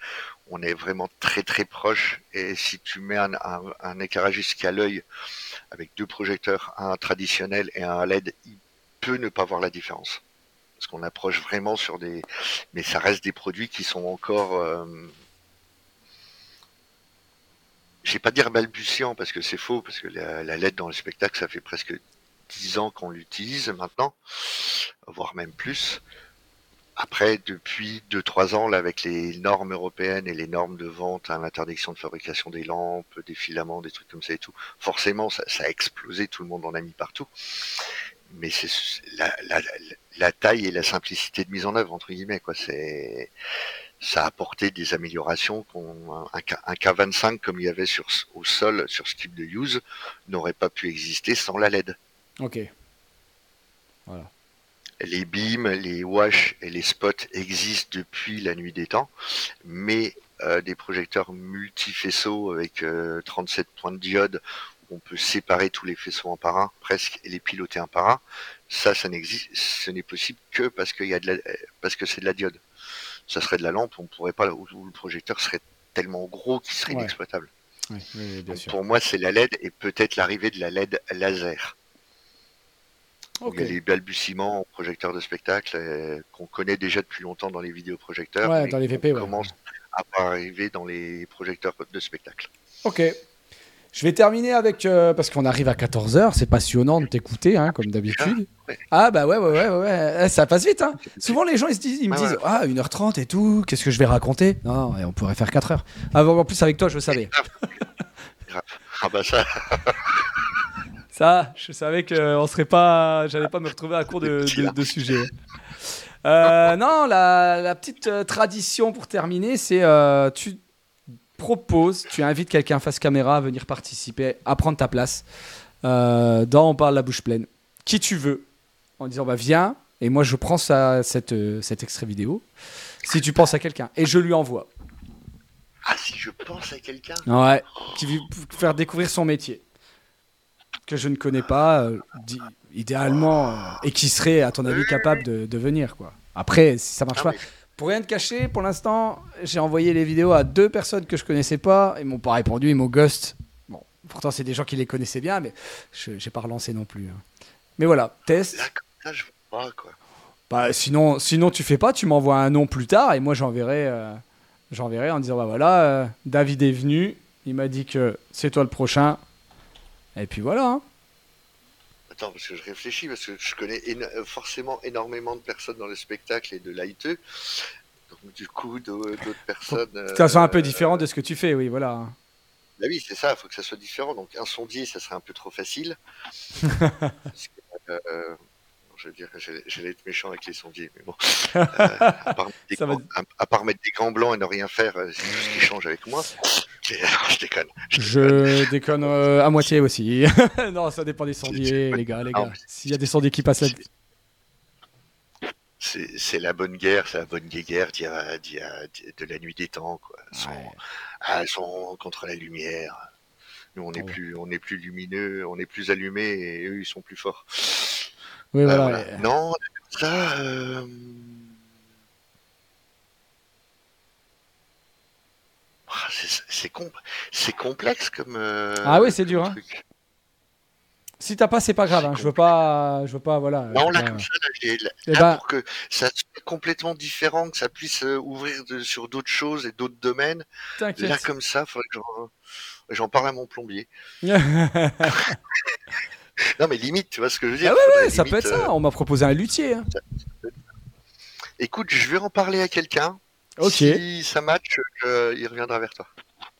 on est vraiment très très proche. Et si tu mets un, un, éclairage jusqu'à l'œil avec deux projecteurs, un traditionnel et un LED, il peut ne pas voir la différence. Parce qu'on approche vraiment sur des... Mais ça reste des produits qui sont encore... Euh, je vais pas dire balbutiant parce que c'est faux, parce que la, la, LED dans le spectacle, ça fait presque 10 ans qu'on l'utilise maintenant, voire même plus. Après, depuis 2-3 ans, là, avec les normes européennes et les normes de vente à l'interdiction de fabrication des lampes, des filaments, des trucs comme ça et tout, forcément, ça, ça a explosé, tout le monde en a mis partout. Mais c'est la, la, la, taille et la simplicité de mise en œuvre, entre guillemets, quoi. C'est ça a apporté des améliorations qu'on un, K25 comme il y avait sur au sol sur ce type de use n'aurait pas pu exister sans la LED. Ok. Voilà. Les beams, les wash et les spots existent depuis la nuit des temps, mais euh, des projecteurs multi-faisceaux avec 37 euh, points de diode où on peut séparer tous les faisceaux en par un presque et les piloter un par un, ça, ça n'existe, ce n'est possible que parce qu'il y a de la, parce que c'est de la diode ça serait de la lampe, on pourrait pas, ou, le projecteur serait tellement gros qu'il serait inexploitable. Pour moi, c'est la LED et peut-être l'arrivée de la LED laser. Il y a les balbutiements en projecteur de spectacle euh, qu'on connaît déjà depuis longtemps dans les vidéoprojecteurs. dans les VP, commence à arriver dans les projecteurs de spectacle. Ok. Je vais terminer avec. Euh, parce qu'on arrive à 14h, c'est passionnant de t'écouter, hein, comme d'habitude. Ah, bah ouais, ouais, ouais, ouais, eh, ça passe vite. Hein. Souvent, les gens ils, se disent, ils me disent Ah, 1h30 et tout, qu'est-ce que je vais raconter? Non, on pourrait faire 4 heures. Ah, en plus, avec toi, je le savais. ah, bah ça. ça, je savais que serait pas. J'allais pas me retrouver à court de, de, sujets. Euh, non, la, la, petite euh, tradition pour terminer, c'est tu propose, tu invites quelqu'un face caméra à venir participer, à prendre ta place euh, dans On parle la bouche pleine. Qui tu veux, en disant bah viens, et moi je prends ça, cette, euh, cet extrait vidéo, si tu penses à quelqu'un, et je lui envoie. Ah, si je pense à quelqu'un Ouais, qui veut faire découvrir son métier, que je ne connais pas, euh, idéalement, et qui serait, à ton avis, capable de, de venir, quoi. Après, si ça marche ah pas. Pour rien te cacher, pour l'instant, j'ai envoyé les vidéos à deux personnes que je connaissais pas. Ils m'ont pas répondu, ils m'ont ghost. Bon, pourtant, c'est des gens qui les connaissaient bien, mais je n'ai pas relancé non plus. Hein. Mais voilà, test. Là, je vois pas, quoi. Bah, sinon, sinon, tu fais pas, tu m'envoies un nom plus tard et moi, j'enverrai euh, j'enverrai en disant bah voilà, euh, David est venu, il m'a dit que c'est toi le prochain. Et puis voilà. Hein. Attends, parce que je réfléchis, parce que je connais euh, forcément énormément de personnes dans le spectacle et de l'ITE. Donc, du coup, d'autres personnes. Ça soit un peu euh, différent de ce que tu fais, oui, voilà. Bah oui, c'est ça, il faut que ça soit différent. Donc, un sondier, ça serait un peu trop facile. Euh, je veux dire, j'allais être méchant avec les sondiers, mais bon. à, part mettre des gants blancs et ne rien faire, c'est tout ce qui change avec moi. je déconne. Je, déconne, euh, à moitié aussi. non, ça dépend des sondiers, les gars, les gars. S'il y a des sondiers qui passent là c'est la bonne guerre, c'est la bonne guerre de la nuit des temps. Quoi. Elles, sont, contre la lumière. Nous, on est plus, on est plus lumineux, on est plus allumés, et eux, ils sont plus forts. Oui, voilà. Euh, non, ça. Euh, Ah, c'est complexe comme. Euh, ah oui, c'est dur. Hein. Si t'as pas, c'est pas grave. hein. Je veux pas, je veux pas, voilà. Non, je là, comme ça, là, j'ai- là, Eh là, ben- pour que ça soit complètement différent, que ça puisse euh, ouvrir de- sur d'autres choses et d'autres domaines, là, comme ça, faudrait que j'en, parle à mon plombier. Non, mais limite, tu vois ce que je veux dire Ah ouais, ça peut être euh, ça. On m'a proposé un luthier. hein. Écoute, je vais en parler à quelqu'un. Ok. Si ça match, euh, il reviendra vers toi.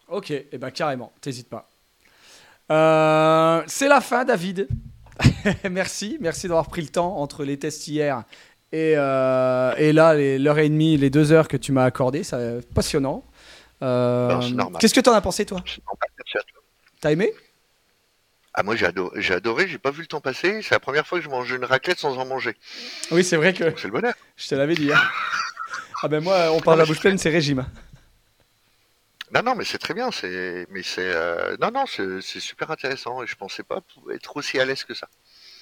Ok, et ben carrément, t'hésites pas. Euh, c'est la fin, David. merci, merci d'avoir pris le temps entre les tests hier et, euh, et là, l'heure et demie, les deux heures que tu m'as accordé, c'est passionnant. Qu'est-ce que t'en as pensé, toi? T'as aimé? Ah, moi, j'ai adoré, j'ai adoré, j'ai pas vu le temps passer. C'est la première fois que je mange une raclette sans en manger. Oui, c'est vrai que C'est le bonheur. je te l'avais dit. hein. ah ben moi, on parle de la bouche pleine, c'est régime. Non, non, mais c'est très bien. C'est, mais c'est, euh, non, non, c'est, c'est super intéressant. Et je pensais pas être aussi à l'aise que ça.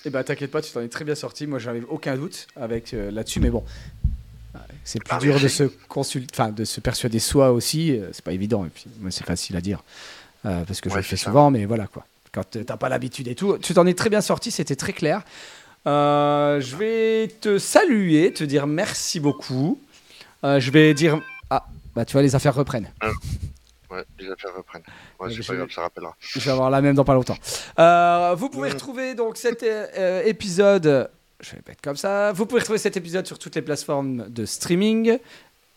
Eh ben t'inquiète pas, tu t'en es très bien sorti. Moi, j'avais aucun doute avec euh, là-dessus, mais bon, c'est plus Ah, dur de se consulter, enfin de se persuader soi aussi. euh, c'est pas évident. Et puis, moi, c'est facile à dire euh, parce que je le fais ça. souvent, mais voilà quoi. Quand t'as pas l'habitude et tout, tu t'en es très bien sorti. C'était très clair. Euh, je vais te saluer, te dire merci beaucoup. Euh, je vais dire ah bah tu vois les affaires reprennent. Ouais, les affaires reprennent. Ouais, Ouais, c'est pas grave, ça rappellera. Je vais avoir la même dans pas longtemps. Euh, vous pouvez retrouver donc cet euh, épisode. Je vais mettre comme ça. Vous pouvez retrouver cet épisode sur toutes les plateformes de streaming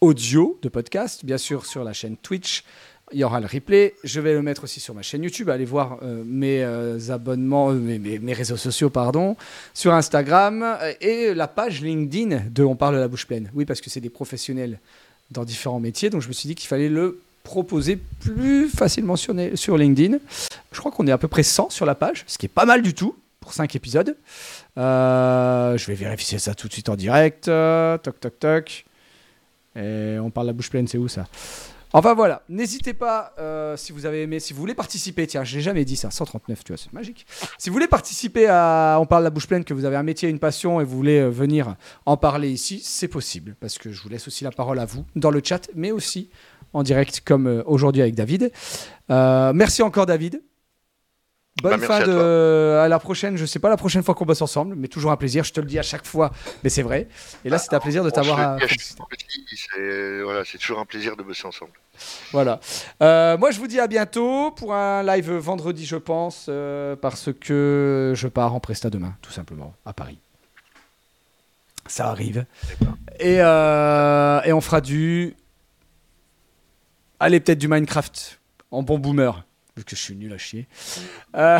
audio de podcast, bien sûr sur la chaîne Twitch. Il y aura le replay. Je vais le mettre aussi sur ma chaîne YouTube. Allez voir euh, mes euh, abonnements, euh, mes, réseaux sociaux, pardon, sur Instagram et la page LinkedIn de On parle de la bouche pleine. Oui, parce que c'est des professionnels dans différents métiers. Donc je me suis dit qu'il fallait le proposer plus facilement sur, LinkedIn. Je crois qu'on est à peu près 100 sur la page, ce qui est pas mal du tout pour 5 épisodes. Je vais vérifier ça tout de suite en direct. Toc, toc, toc. Et on parle la bouche pleine, c'est où ça? Enfin voilà, n'hésitez pas euh, si vous avez aimé, si vous voulez participer, tiens, je l'ai jamais dit ça, 139, tu vois, c'est magique. Si vous voulez participer à On parle la bouche pleine, que vous avez un métier, une passion et vous voulez euh, venir en parler ici, c'est possible, parce que je vous laisse aussi la parole à vous dans le chat, mais aussi en direct comme euh, aujourd'hui avec David. Euh, merci encore David. Bonne Bah, merci fin à de à la prochaine. Je sais pas la prochaine fois qu'on bosse ensemble, mais toujours un plaisir. Je te le dis à chaque fois, mais c'est vrai. Et là, c'est un plaisir de t'avoir. le à C'est, voilà, c'est toujours un plaisir de bosser ensemble. Voilà. Euh, moi, je vous dis à bientôt pour un live vendredi, je pense, euh, parce que je pars en presta demain, tout simplement, à Paris. Ça arrive. Et, euh, et on fera du. Allez, peut-être du Minecraft en bon boomer, vu que je suis nul à chier. Euh,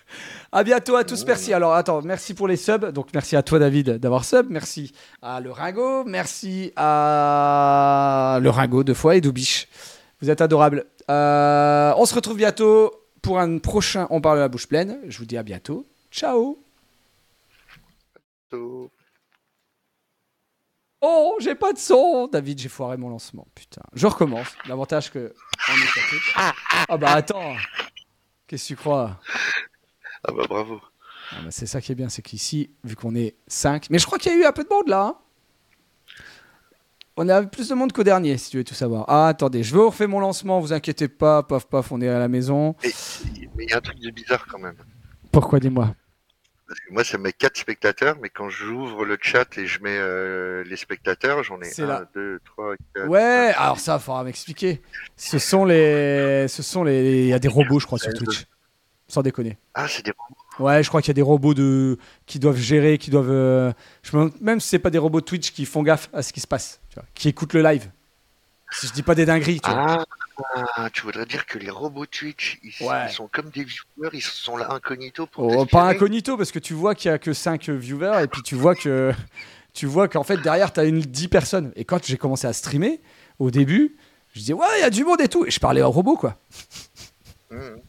à bientôt à tous, merci. Alors, attends, merci pour les subs. Donc, merci à toi, David, d'avoir sub. Merci à Le Ringo. Merci à Le Ringo deux fois et Doubiche. Vous êtes adorables. Euh, on se retrouve bientôt pour un prochain On parle de la bouche pleine. Je vous dis à bientôt. Ciao. So- Oh, j'ai pas de son. David, j'ai foiré mon lancement. Putain. Je recommence. L'avantage que on est sur Twitch. Ah bah attends. Qu'est-ce que tu crois? Ah bah bravo. Ah bah, C'est ça qui est bien, c'est qu'ici, vu qu'on est 5, mais je crois qu'il y a eu un peu de monde là. hein. On a plus de monde qu'au dernier, si tu veux tout savoir. Ah, attendez, je vais refaire mon lancement, vous inquiétez pas, paf paf, on est à la maison. Mais il y a un truc de bizarre quand même. Pourquoi, dis-moi? Parce que moi, ça met 4 spectateurs, mais quand j'ouvre le chat et je mets euh, les spectateurs, j'en ai C'est 1, là. 2, 3, 4. Ouais, alors ça, faudra m'expliquer. Ce sont les. Ce sont les. Il y a des robots, je crois, sur Twitch. Sans déconner. Ah, c'est des Ouais, je crois qu'il y a des robots de... qui doivent gérer, qui doivent. euh, Je me même si c'est pas des robots de Twitch qui font gaffe à ce qui se passe, tu vois, qui écoutent le live. Si je dis pas des dingueries, tu vois. Ah, tu voudrais dire que les robots Twitch, ils, Ouais. ils sont comme des viewers, ils sont là incognito pour Oh, pas incognito parce que tu vois qu'il y a que 5 viewers et puis tu vois que tu vois qu'en fait derrière tu as une 10 personnes. Et quand j'ai commencé à streamer au début je disais ouais il y a du monde et tout. Et je parlais aux robots quoi. Mhm.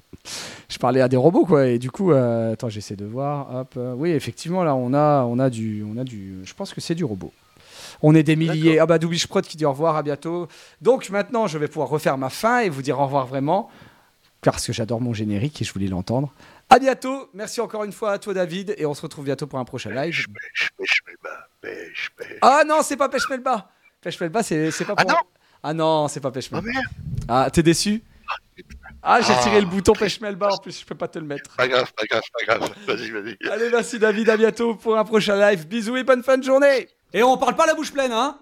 je parlais à des robots quoi. Et du coup euh, attends j'essaie de voir. Hop euh, oui effectivement là on a on a du on a du je pense que c'est du robot on est des milliers ah bah Doubish Prod qui dit au revoir à bientôt donc maintenant je vais pouvoir refaire ma fin et vous dire au revoir vraiment parce que j'adore mon générique et je voulais l'entendre à bientôt merci encore une fois à toi David et on se retrouve bientôt pour un prochain live Pêche, pêche, pêche, melba, pêche, pêche. ah non c'est pas Pêche Melba Pêche Melba c'est pas Ah pour non ah non c'est pas Pêche Ah Melba ah t'es déçu? Ah, j'ai Ah, tiré le bouton pêche melba en plus, je peux pas te le mettre. Pas grave, pas grave, pas grave. Vas-y, vas-y. Allez, merci David, à bientôt pour un prochain live. Bisous et bonne fin de journée. Et on parle pas la bouche pleine, hein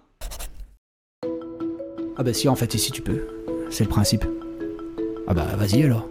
Ah bah si, en fait, ici tu peux. C'est le principe. Ah bah vas-y alors.